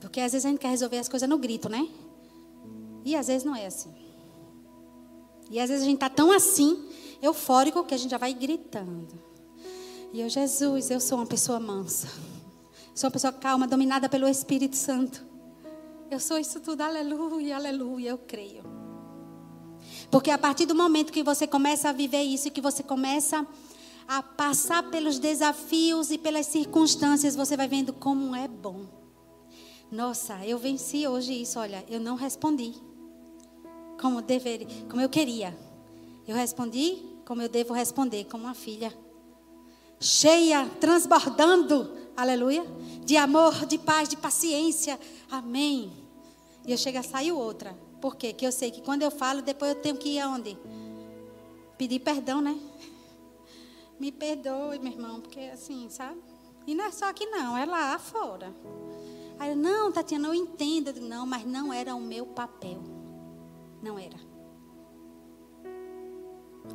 Porque às vezes a gente quer resolver as coisas no grito, né? E às vezes não é assim. E às vezes a gente está tão assim, eufórico, que a gente já vai gritando. E eu, Jesus, eu sou uma pessoa mansa. Sou uma pessoa calma, dominada pelo Espírito Santo. Eu sou isso tudo, aleluia, aleluia, eu creio. Porque a partir do momento que você começa a viver isso e que você começa a passar pelos desafios e pelas circunstâncias, você vai vendo como é bom. Nossa, eu venci hoje isso, olha, eu não respondi como deveria, como eu queria. Eu respondi como eu devo responder, como uma filha cheia, transbordando, aleluia, de amor, de paz, de paciência. Amém. E eu chego a sair outra. Por quê? Porque eu sei que quando eu falo, depois eu tenho que ir aonde? Pedir perdão, né? Me perdoe, meu irmão, porque assim, sabe? E não é só aqui não, é lá fora. Aí eu, não, Tatiana, eu entendo. Não, mas não era o meu papel. Não era.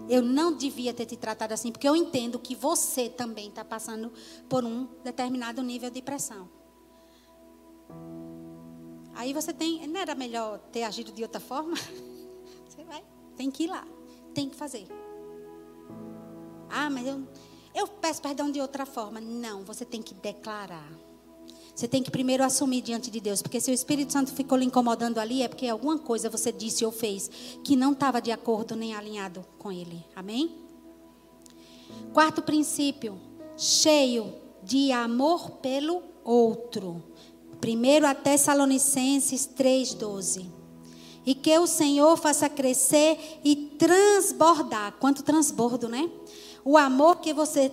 Eu não devia ter te tratado assim, porque eu entendo que você também está passando por um determinado nível de pressão. Aí você tem. Não era melhor ter agido de outra forma? Você vai, tem que ir lá, tem que fazer. Ah, mas eu, eu peço perdão de outra forma. Não, você tem que declarar. Você tem que primeiro assumir diante de Deus, porque se o Espírito Santo ficou lhe incomodando ali, é porque alguma coisa você disse ou fez que não estava de acordo nem alinhado com Ele. Amém? Quarto princípio, cheio de amor pelo outro. Primeiro a Tessalonicenses 3,12. E que o Senhor faça crescer e transbordar. Quanto transbordo, né? O amor que você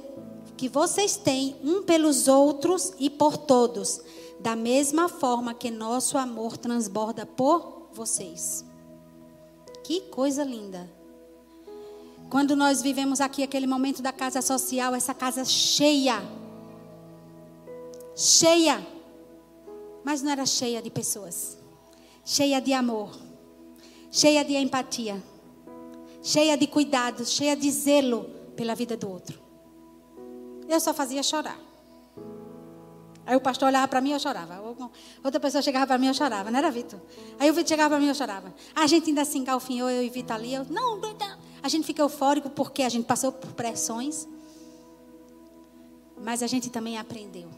que vocês têm um pelos outros e por todos, da mesma forma que nosso amor transborda por vocês. Que coisa linda. Quando nós vivemos aqui aquele momento da casa social, essa casa cheia. Cheia. Mas não era cheia de pessoas. Cheia de amor. Cheia de empatia. Cheia de cuidado, cheia de zelo pela vida do outro. Eu só fazia chorar. Aí o pastor olhava para mim e eu chorava. Outra pessoa chegava para mim e eu chorava, não era Vitor? Aí o Vitor chegava para mim e eu chorava. A gente ainda se engalfinhou, eu e Vitor ali. Eu, não, não, A gente fica eufórico porque a gente passou por pressões. Mas a gente também aprendeu.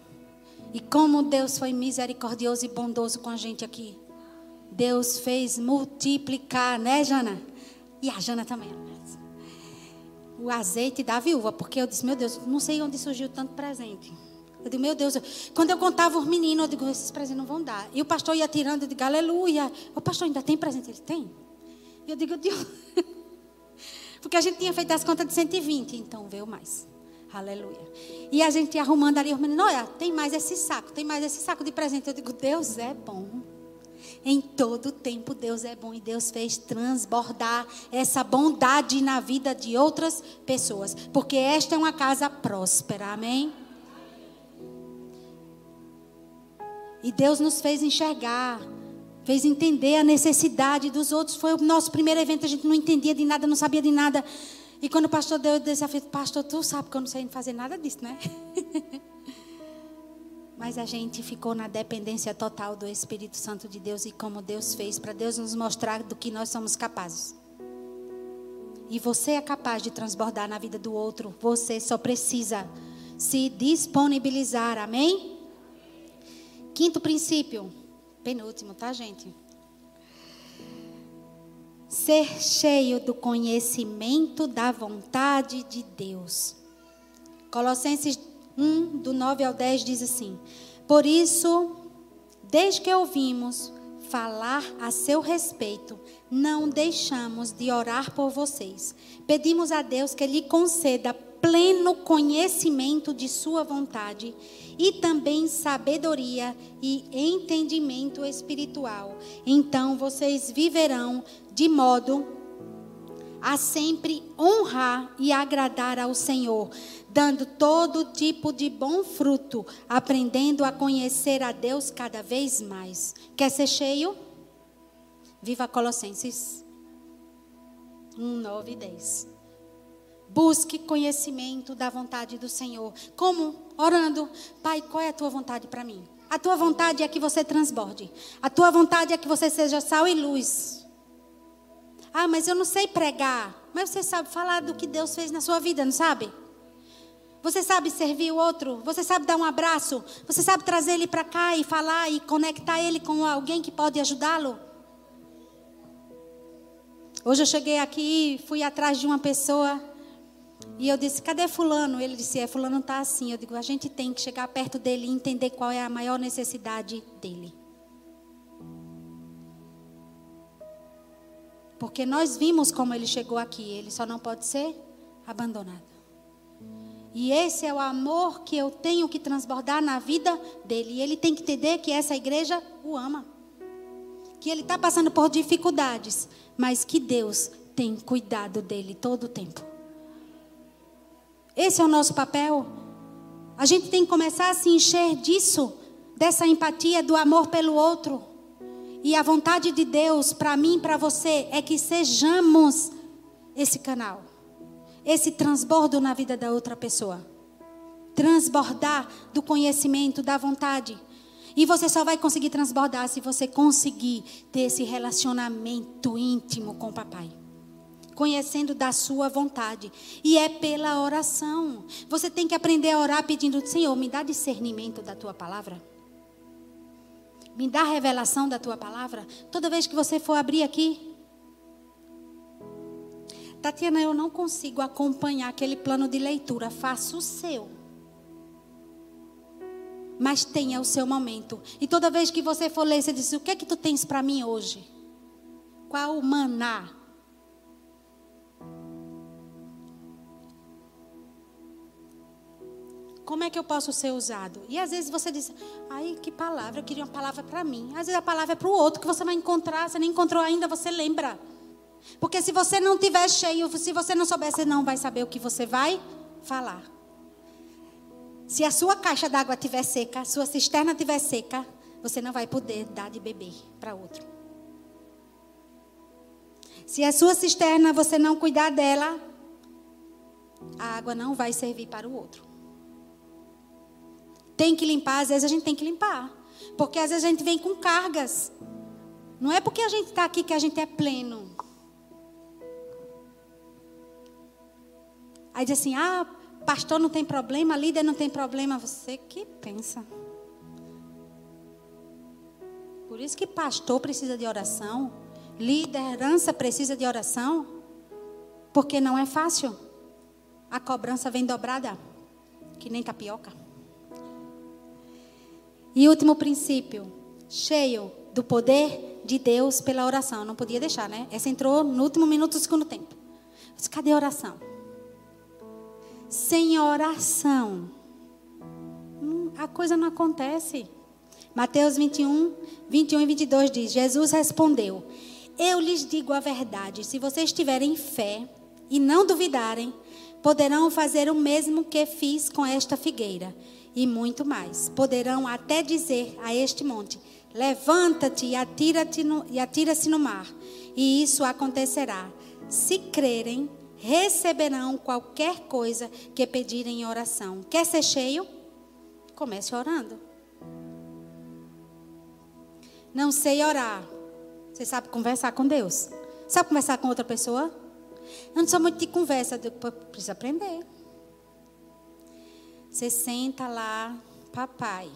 E como Deus foi misericordioso e bondoso com a gente aqui. Deus fez multiplicar, né, Jana? E a Jana também o azeite da viúva, porque eu disse, meu Deus, não sei onde surgiu tanto presente. Eu digo, meu Deus, quando eu contava os meninos, eu digo, esses presentes não vão dar. E o pastor ia tirando, eu digo, aleluia. O pastor ainda tem presente? Ele tem? Eu digo, Deus. Porque a gente tinha feito as contas de 120, então veio mais. Aleluia. E a gente arrumando ali, os meninos, olha, tem mais esse saco, tem mais esse saco de presente. Eu digo, Deus é bom. Em todo tempo Deus é bom e Deus fez transbordar essa bondade na vida de outras pessoas, porque esta é uma casa próspera, amém? E Deus nos fez enxergar, fez entender a necessidade dos outros. Foi o nosso primeiro evento, a gente não entendia de nada, não sabia de nada. E quando o pastor deu o desafio, pastor, tu sabe que eu não sei fazer nada disso, né? Mas a gente ficou na dependência total do Espírito Santo de Deus e como Deus fez, para Deus nos mostrar do que nós somos capazes. E você é capaz de transbordar na vida do outro. Você só precisa se disponibilizar. Amém? Quinto princípio. Penúltimo, tá, gente? Ser cheio do conhecimento da vontade de Deus. Colossenses 1, do 9 ao 10, diz assim: Por isso, desde que ouvimos falar a seu respeito, não deixamos de orar por vocês. Pedimos a Deus que lhe conceda pleno conhecimento de Sua vontade e também sabedoria e entendimento espiritual. Então vocês viverão de modo a sempre honrar e agradar ao Senhor, dando todo tipo de bom fruto, aprendendo a conhecer a Deus cada vez mais. Quer ser cheio? Viva Colossenses 1, 9 e 10. Busque conhecimento da vontade do Senhor. Como? Orando. Pai, qual é a tua vontade para mim? A tua vontade é que você transborde. A tua vontade é que você seja sal e luz. Ah, mas eu não sei pregar. Mas você sabe falar do que Deus fez na sua vida, não sabe? Você sabe servir o outro? Você sabe dar um abraço? Você sabe trazer ele para cá e falar e conectar ele com alguém que pode ajudá-lo? Hoje eu cheguei aqui, fui atrás de uma pessoa e eu disse: "Cadê fulano?" Ele disse: "É, fulano está assim". Eu digo: "A gente tem que chegar perto dele e entender qual é a maior necessidade dele". Porque nós vimos como ele chegou aqui, ele só não pode ser abandonado. E esse é o amor que eu tenho que transbordar na vida dele. E ele tem que entender que essa igreja o ama. Que ele está passando por dificuldades, mas que Deus tem cuidado dele todo o tempo. Esse é o nosso papel. A gente tem que começar a se encher disso, dessa empatia, do amor pelo outro. E a vontade de Deus para mim e para você é que sejamos esse canal, esse transbordo na vida da outra pessoa. Transbordar do conhecimento, da vontade. E você só vai conseguir transbordar se você conseguir ter esse relacionamento íntimo com o papai. Conhecendo da sua vontade. E é pela oração. Você tem que aprender a orar pedindo: Senhor, me dá discernimento da tua palavra. Me dá revelação da tua palavra. Toda vez que você for abrir aqui. Tatiana, eu não consigo acompanhar aquele plano de leitura. Faça o seu. Mas tenha o seu momento. E toda vez que você for ler, você diz: O que é que tu tens para mim hoje? Qual maná? Como é que eu posso ser usado? E às vezes você diz, ai, que palavra, eu queria uma palavra para mim. Às vezes a palavra é para o outro que você vai encontrar, você nem encontrou ainda, você lembra. Porque se você não tiver cheio, se você não souber, você não vai saber o que você vai falar. Se a sua caixa d'água estiver seca, a sua cisterna estiver seca, você não vai poder dar de beber para outro. Se a sua cisterna você não cuidar dela, a água não vai servir para o outro tem que limpar, às vezes a gente tem que limpar. Porque às vezes a gente vem com cargas. Não é porque a gente está aqui que a gente é pleno. Aí diz assim: ah, pastor não tem problema, líder não tem problema. Você que pensa. Por isso que pastor precisa de oração, liderança precisa de oração, porque não é fácil. A cobrança vem dobrada, que nem tapioca. E último princípio, cheio do poder de Deus pela oração. Não podia deixar, né? Essa entrou no último minuto do segundo tempo. Mas cadê a oração? Sem oração, hum, a coisa não acontece. Mateus 21, 21 e 22 diz: Jesus respondeu: Eu lhes digo a verdade, se vocês tiverem fé e não duvidarem, poderão fazer o mesmo que fiz com esta figueira e muito mais. Poderão até dizer a este monte: Levanta-te e atira-se no, atira no mar, e isso acontecerá. Se crerem, receberão qualquer coisa que pedirem em oração. Quer ser cheio? Comece orando. Não sei orar. Você sabe conversar com Deus? Sabe conversar com outra pessoa? Eu não sou muito de conversa, preciso aprender. Você senta lá, papai.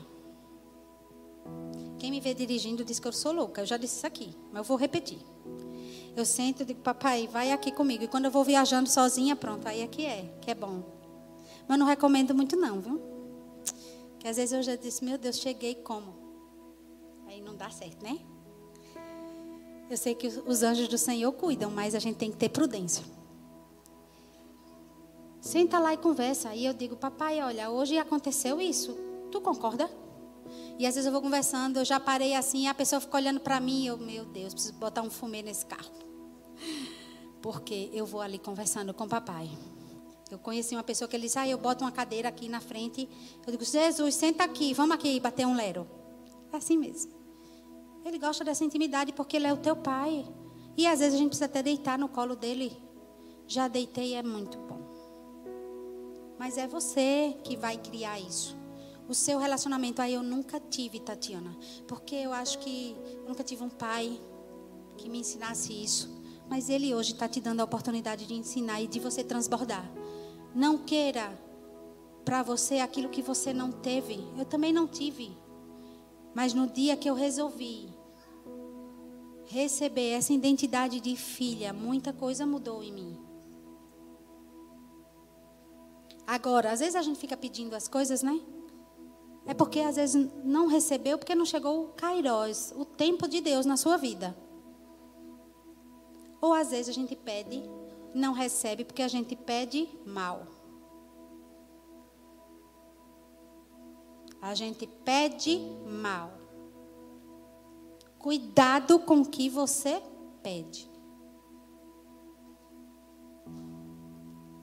Quem me vê dirigindo diz que eu sou louca. Eu já disse isso aqui, mas eu vou repetir. Eu sento e digo, papai, vai aqui comigo. E quando eu vou viajando sozinha, pronto, aí aqui é, que é bom. Mas não recomendo muito não, viu? Que às vezes eu já disse, meu Deus, cheguei como? Aí não dá certo, né? Eu sei que os anjos do Senhor cuidam, mas a gente tem que ter prudência. Senta lá e conversa. Aí eu digo, papai, olha, hoje aconteceu isso. Tu concorda? E às vezes eu vou conversando, eu já parei assim, a pessoa fica olhando para mim, eu, meu Deus, preciso botar um fumê nesse carro. Porque eu vou ali conversando com o papai. Eu conheci uma pessoa que ele disse, ah, eu boto uma cadeira aqui na frente. Eu digo, Jesus, senta aqui, vamos aqui bater um lero. É assim mesmo. Ele gosta dessa intimidade porque ele é o teu pai. E às vezes a gente precisa até deitar no colo dele. Já deitei, é muito bom. Mas é você que vai criar isso. O seu relacionamento. Aí eu nunca tive, Tatiana. Porque eu acho que eu nunca tive um pai que me ensinasse isso. Mas ele hoje está te dando a oportunidade de ensinar e de você transbordar. Não queira para você aquilo que você não teve. Eu também não tive. Mas no dia que eu resolvi receber essa identidade de filha, muita coisa mudou em mim. Agora, às vezes a gente fica pedindo as coisas, né? É porque às vezes não recebeu, porque não chegou o Kairos, o tempo de Deus na sua vida. Ou às vezes a gente pede, não recebe, porque a gente pede mal. A gente pede mal. Cuidado com o que você pede.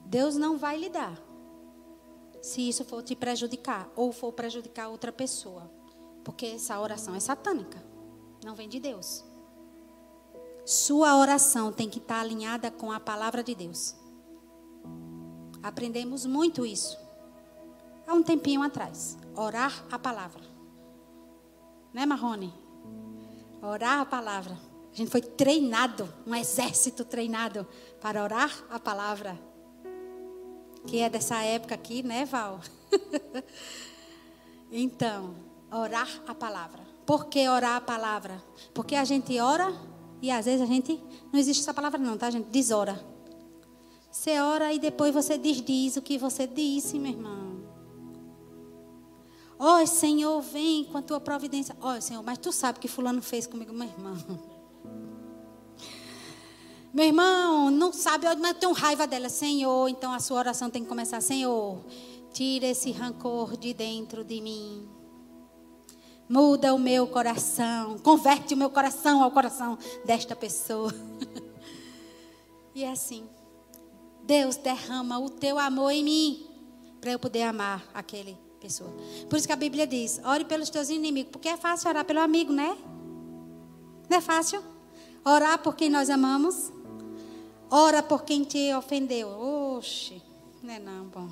Deus não vai lhe dar se isso for te prejudicar ou for prejudicar outra pessoa. Porque essa oração é satânica, não vem de Deus. Sua oração tem que estar alinhada com a palavra de Deus. Aprendemos muito isso há um tempinho atrás. Orar a palavra. Né, Marrone? Orar a palavra. A gente foi treinado, um exército treinado para orar a palavra que é dessa época aqui, né, Val? então, orar a palavra. Por que orar a palavra? Porque a gente ora e às vezes a gente. Não existe essa palavra, não, tá, gente? Desora. Você ora e depois você desdiz o que você disse, meu irmão. Ó, oh, Senhor, vem com a tua providência. Ó, oh, Senhor, mas tu sabe o que Fulano fez comigo, meu irmão. Meu irmão, não sabe, mas eu tenho raiva dela. Senhor, então a sua oração tem que começar. Senhor, tira esse rancor de dentro de mim. Muda o meu coração. Converte o meu coração ao coração desta pessoa. e é assim. Deus derrama o teu amor em mim. Para eu poder amar aquele pessoa. Por isso que a Bíblia diz: ore pelos teus inimigos. Porque é fácil orar pelo amigo, né? Não é fácil? Orar por quem nós amamos. Ora por quem te ofendeu. Oxe, não é não, bom.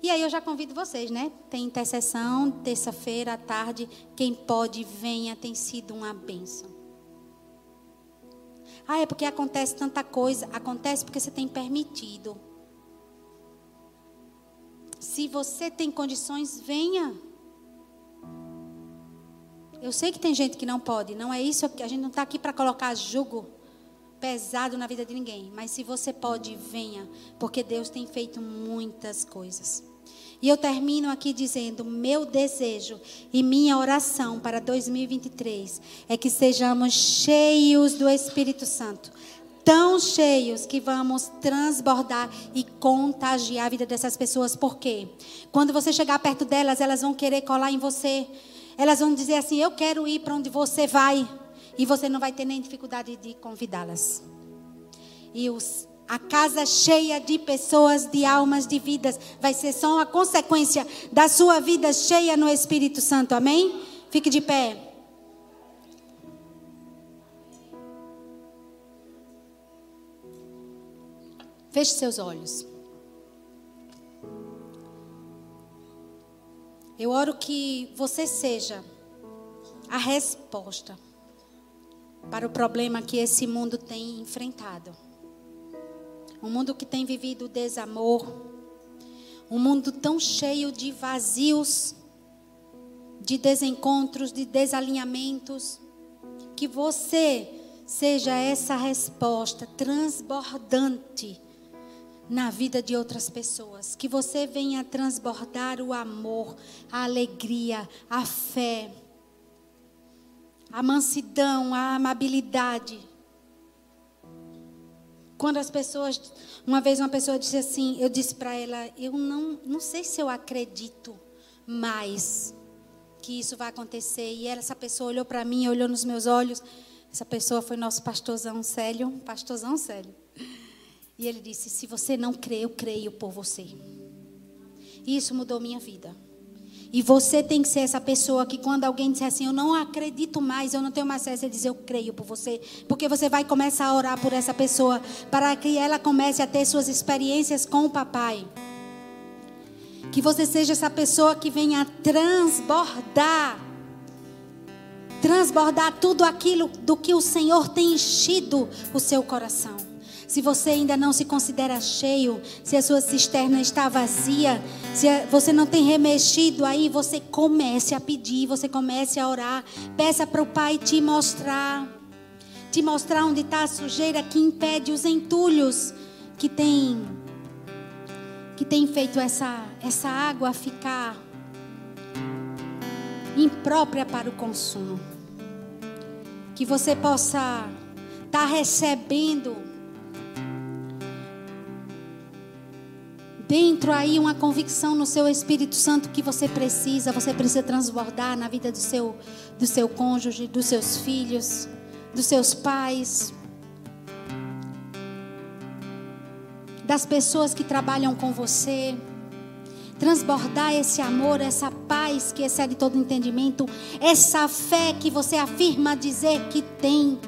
E aí eu já convido vocês, né? Tem intercessão, terça-feira à tarde. Quem pode, venha, tem sido uma bênção. Ah, é porque acontece tanta coisa. Acontece porque você tem permitido. Se você tem condições, venha. Eu sei que tem gente que não pode. Não é isso que a gente não está aqui para colocar jugo pesado na vida de ninguém. Mas se você pode, venha, porque Deus tem feito muitas coisas. E eu termino aqui dizendo: meu desejo e minha oração para 2023 é que sejamos cheios do Espírito Santo. Tão cheios que vamos transbordar e contagiar a vida dessas pessoas. Por quê? Quando você chegar perto delas, elas vão querer colar em você. Elas vão dizer assim: Eu quero ir para onde você vai. E você não vai ter nem dificuldade de convidá-las. E os, a casa cheia de pessoas, de almas, de vidas, vai ser só uma consequência da sua vida cheia no Espírito Santo. Amém? Fique de pé. Feche seus olhos. Eu oro que você seja a resposta para o problema que esse mundo tem enfrentado. Um mundo que tem vivido desamor, um mundo tão cheio de vazios, de desencontros, de desalinhamentos, que você seja essa resposta transbordante na vida de outras pessoas, que você venha transbordar o amor, a alegria, a fé, a mansidão, a amabilidade. Quando as pessoas, uma vez uma pessoa disse assim, eu disse para ela, eu não, não sei se eu acredito mais que isso vai acontecer. E essa pessoa olhou para mim, olhou nos meus olhos. Essa pessoa foi nosso pastorzão Célio, pastorzão Célio. E ele disse: Se você não crê, eu creio por você. E isso mudou minha vida. E você tem que ser essa pessoa que quando alguém disser assim, eu não acredito mais, eu não tenho mais acesso, você diz, eu creio por você. Porque você vai começar a orar por essa pessoa para que ela comece a ter suas experiências com o papai. Que você seja essa pessoa que venha transbordar. Transbordar tudo aquilo do que o Senhor tem enchido o seu coração. Se você ainda não se considera cheio, se a sua cisterna está vazia, se você não tem remexido aí, você comece a pedir, você comece a orar. Peça para o Pai te mostrar. te mostrar onde está a sujeira que impede os entulhos que tem que tem feito essa essa água ficar imprópria para o consumo. Que você possa estar tá recebendo dentro aí uma convicção no seu Espírito Santo que você precisa, você precisa transbordar na vida do seu do seu cônjuge, dos seus filhos, dos seus pais, das pessoas que trabalham com você transbordar esse amor, essa paz que excede todo entendimento, essa fé que você afirma dizer que tem.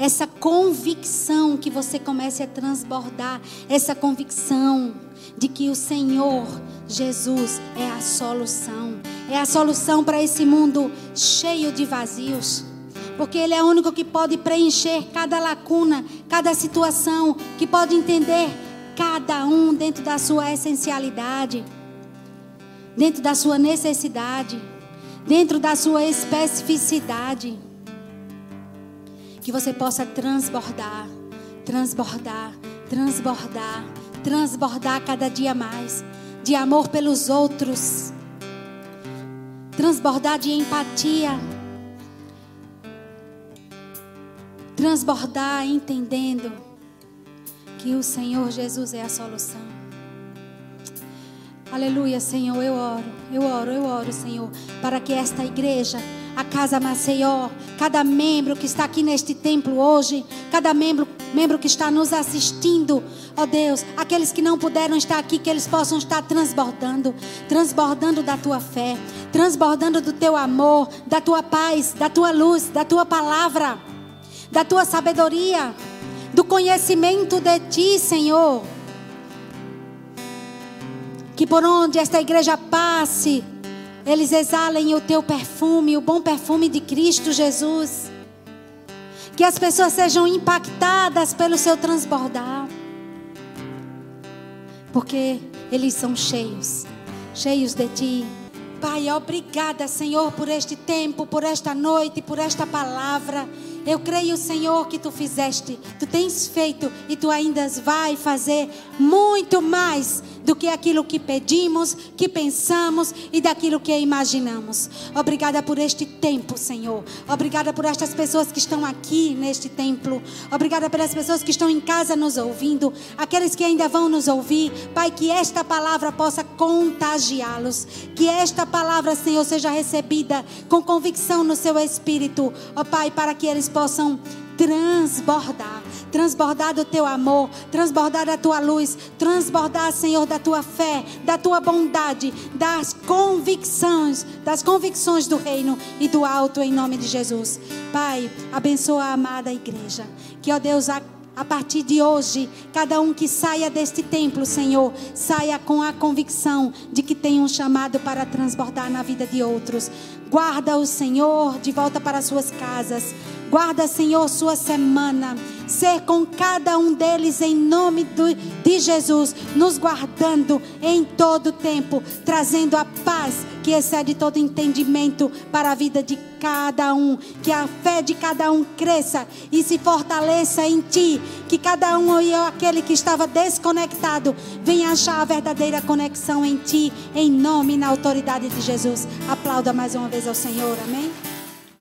Essa convicção que você comece a transbordar, essa convicção de que o Senhor Jesus é a solução, é a solução para esse mundo cheio de vazios porque Ele é o único que pode preencher cada lacuna, cada situação, que pode entender cada um dentro da sua essencialidade, dentro da sua necessidade, dentro da sua especificidade. Que você possa transbordar, transbordar, transbordar, transbordar cada dia mais de amor pelos outros, transbordar de empatia, transbordar entendendo que o Senhor Jesus é a solução. Aleluia, Senhor, eu oro, eu oro, eu oro, Senhor, para que esta igreja, a Casa Maceió, cada membro que está aqui neste templo hoje, cada membro, membro que está nos assistindo, ó Deus, aqueles que não puderam estar aqui, que eles possam estar transbordando, transbordando da tua fé, transbordando do teu amor, da tua paz, da tua luz, da tua palavra, da tua sabedoria do conhecimento de Ti, Senhor. Que por onde esta igreja passe, eles exalem o Teu perfume, o bom perfume de Cristo Jesus. Que as pessoas sejam impactadas pelo Seu transbordar. Porque eles são cheios, cheios de Ti. Pai, obrigada, Senhor, por este tempo, por esta noite, por esta palavra. Eu creio, Senhor, que tu fizeste, tu tens feito e tu ainda vai fazer muito mais do que aquilo que pedimos, que pensamos e daquilo que imaginamos. Obrigada por este tempo, Senhor. Obrigada por estas pessoas que estão aqui neste templo. Obrigada pelas pessoas que estão em casa nos ouvindo, aqueles que ainda vão nos ouvir. Pai, que esta palavra possa contagiá-los. Que esta palavra, Senhor, seja recebida com convicção no seu espírito. Ó Pai, para que eles possam transbordar, transbordar do teu amor, transbordar da tua luz, transbordar, Senhor, da tua fé, da tua bondade, das convicções, das convicções do reino e do alto em nome de Jesus. Pai, abençoa a amada igreja. Que, ó Deus, a a partir de hoje, cada um que saia deste templo, Senhor, saia com a convicção de que tem um chamado para transbordar na vida de outros. Guarda o Senhor de volta para suas casas. Guarda, Senhor, sua semana. Ser com cada um deles em nome de Jesus, nos guardando em todo tempo, trazendo a paz que excede todo entendimento para a vida de cada um. Que a fé de cada um cresça e se fortaleça em Ti. Que cada um, ou aquele que estava desconectado, venha achar a verdadeira conexão em Ti, em nome e na autoridade de Jesus. Aplauda mais uma vez ao Senhor. Amém.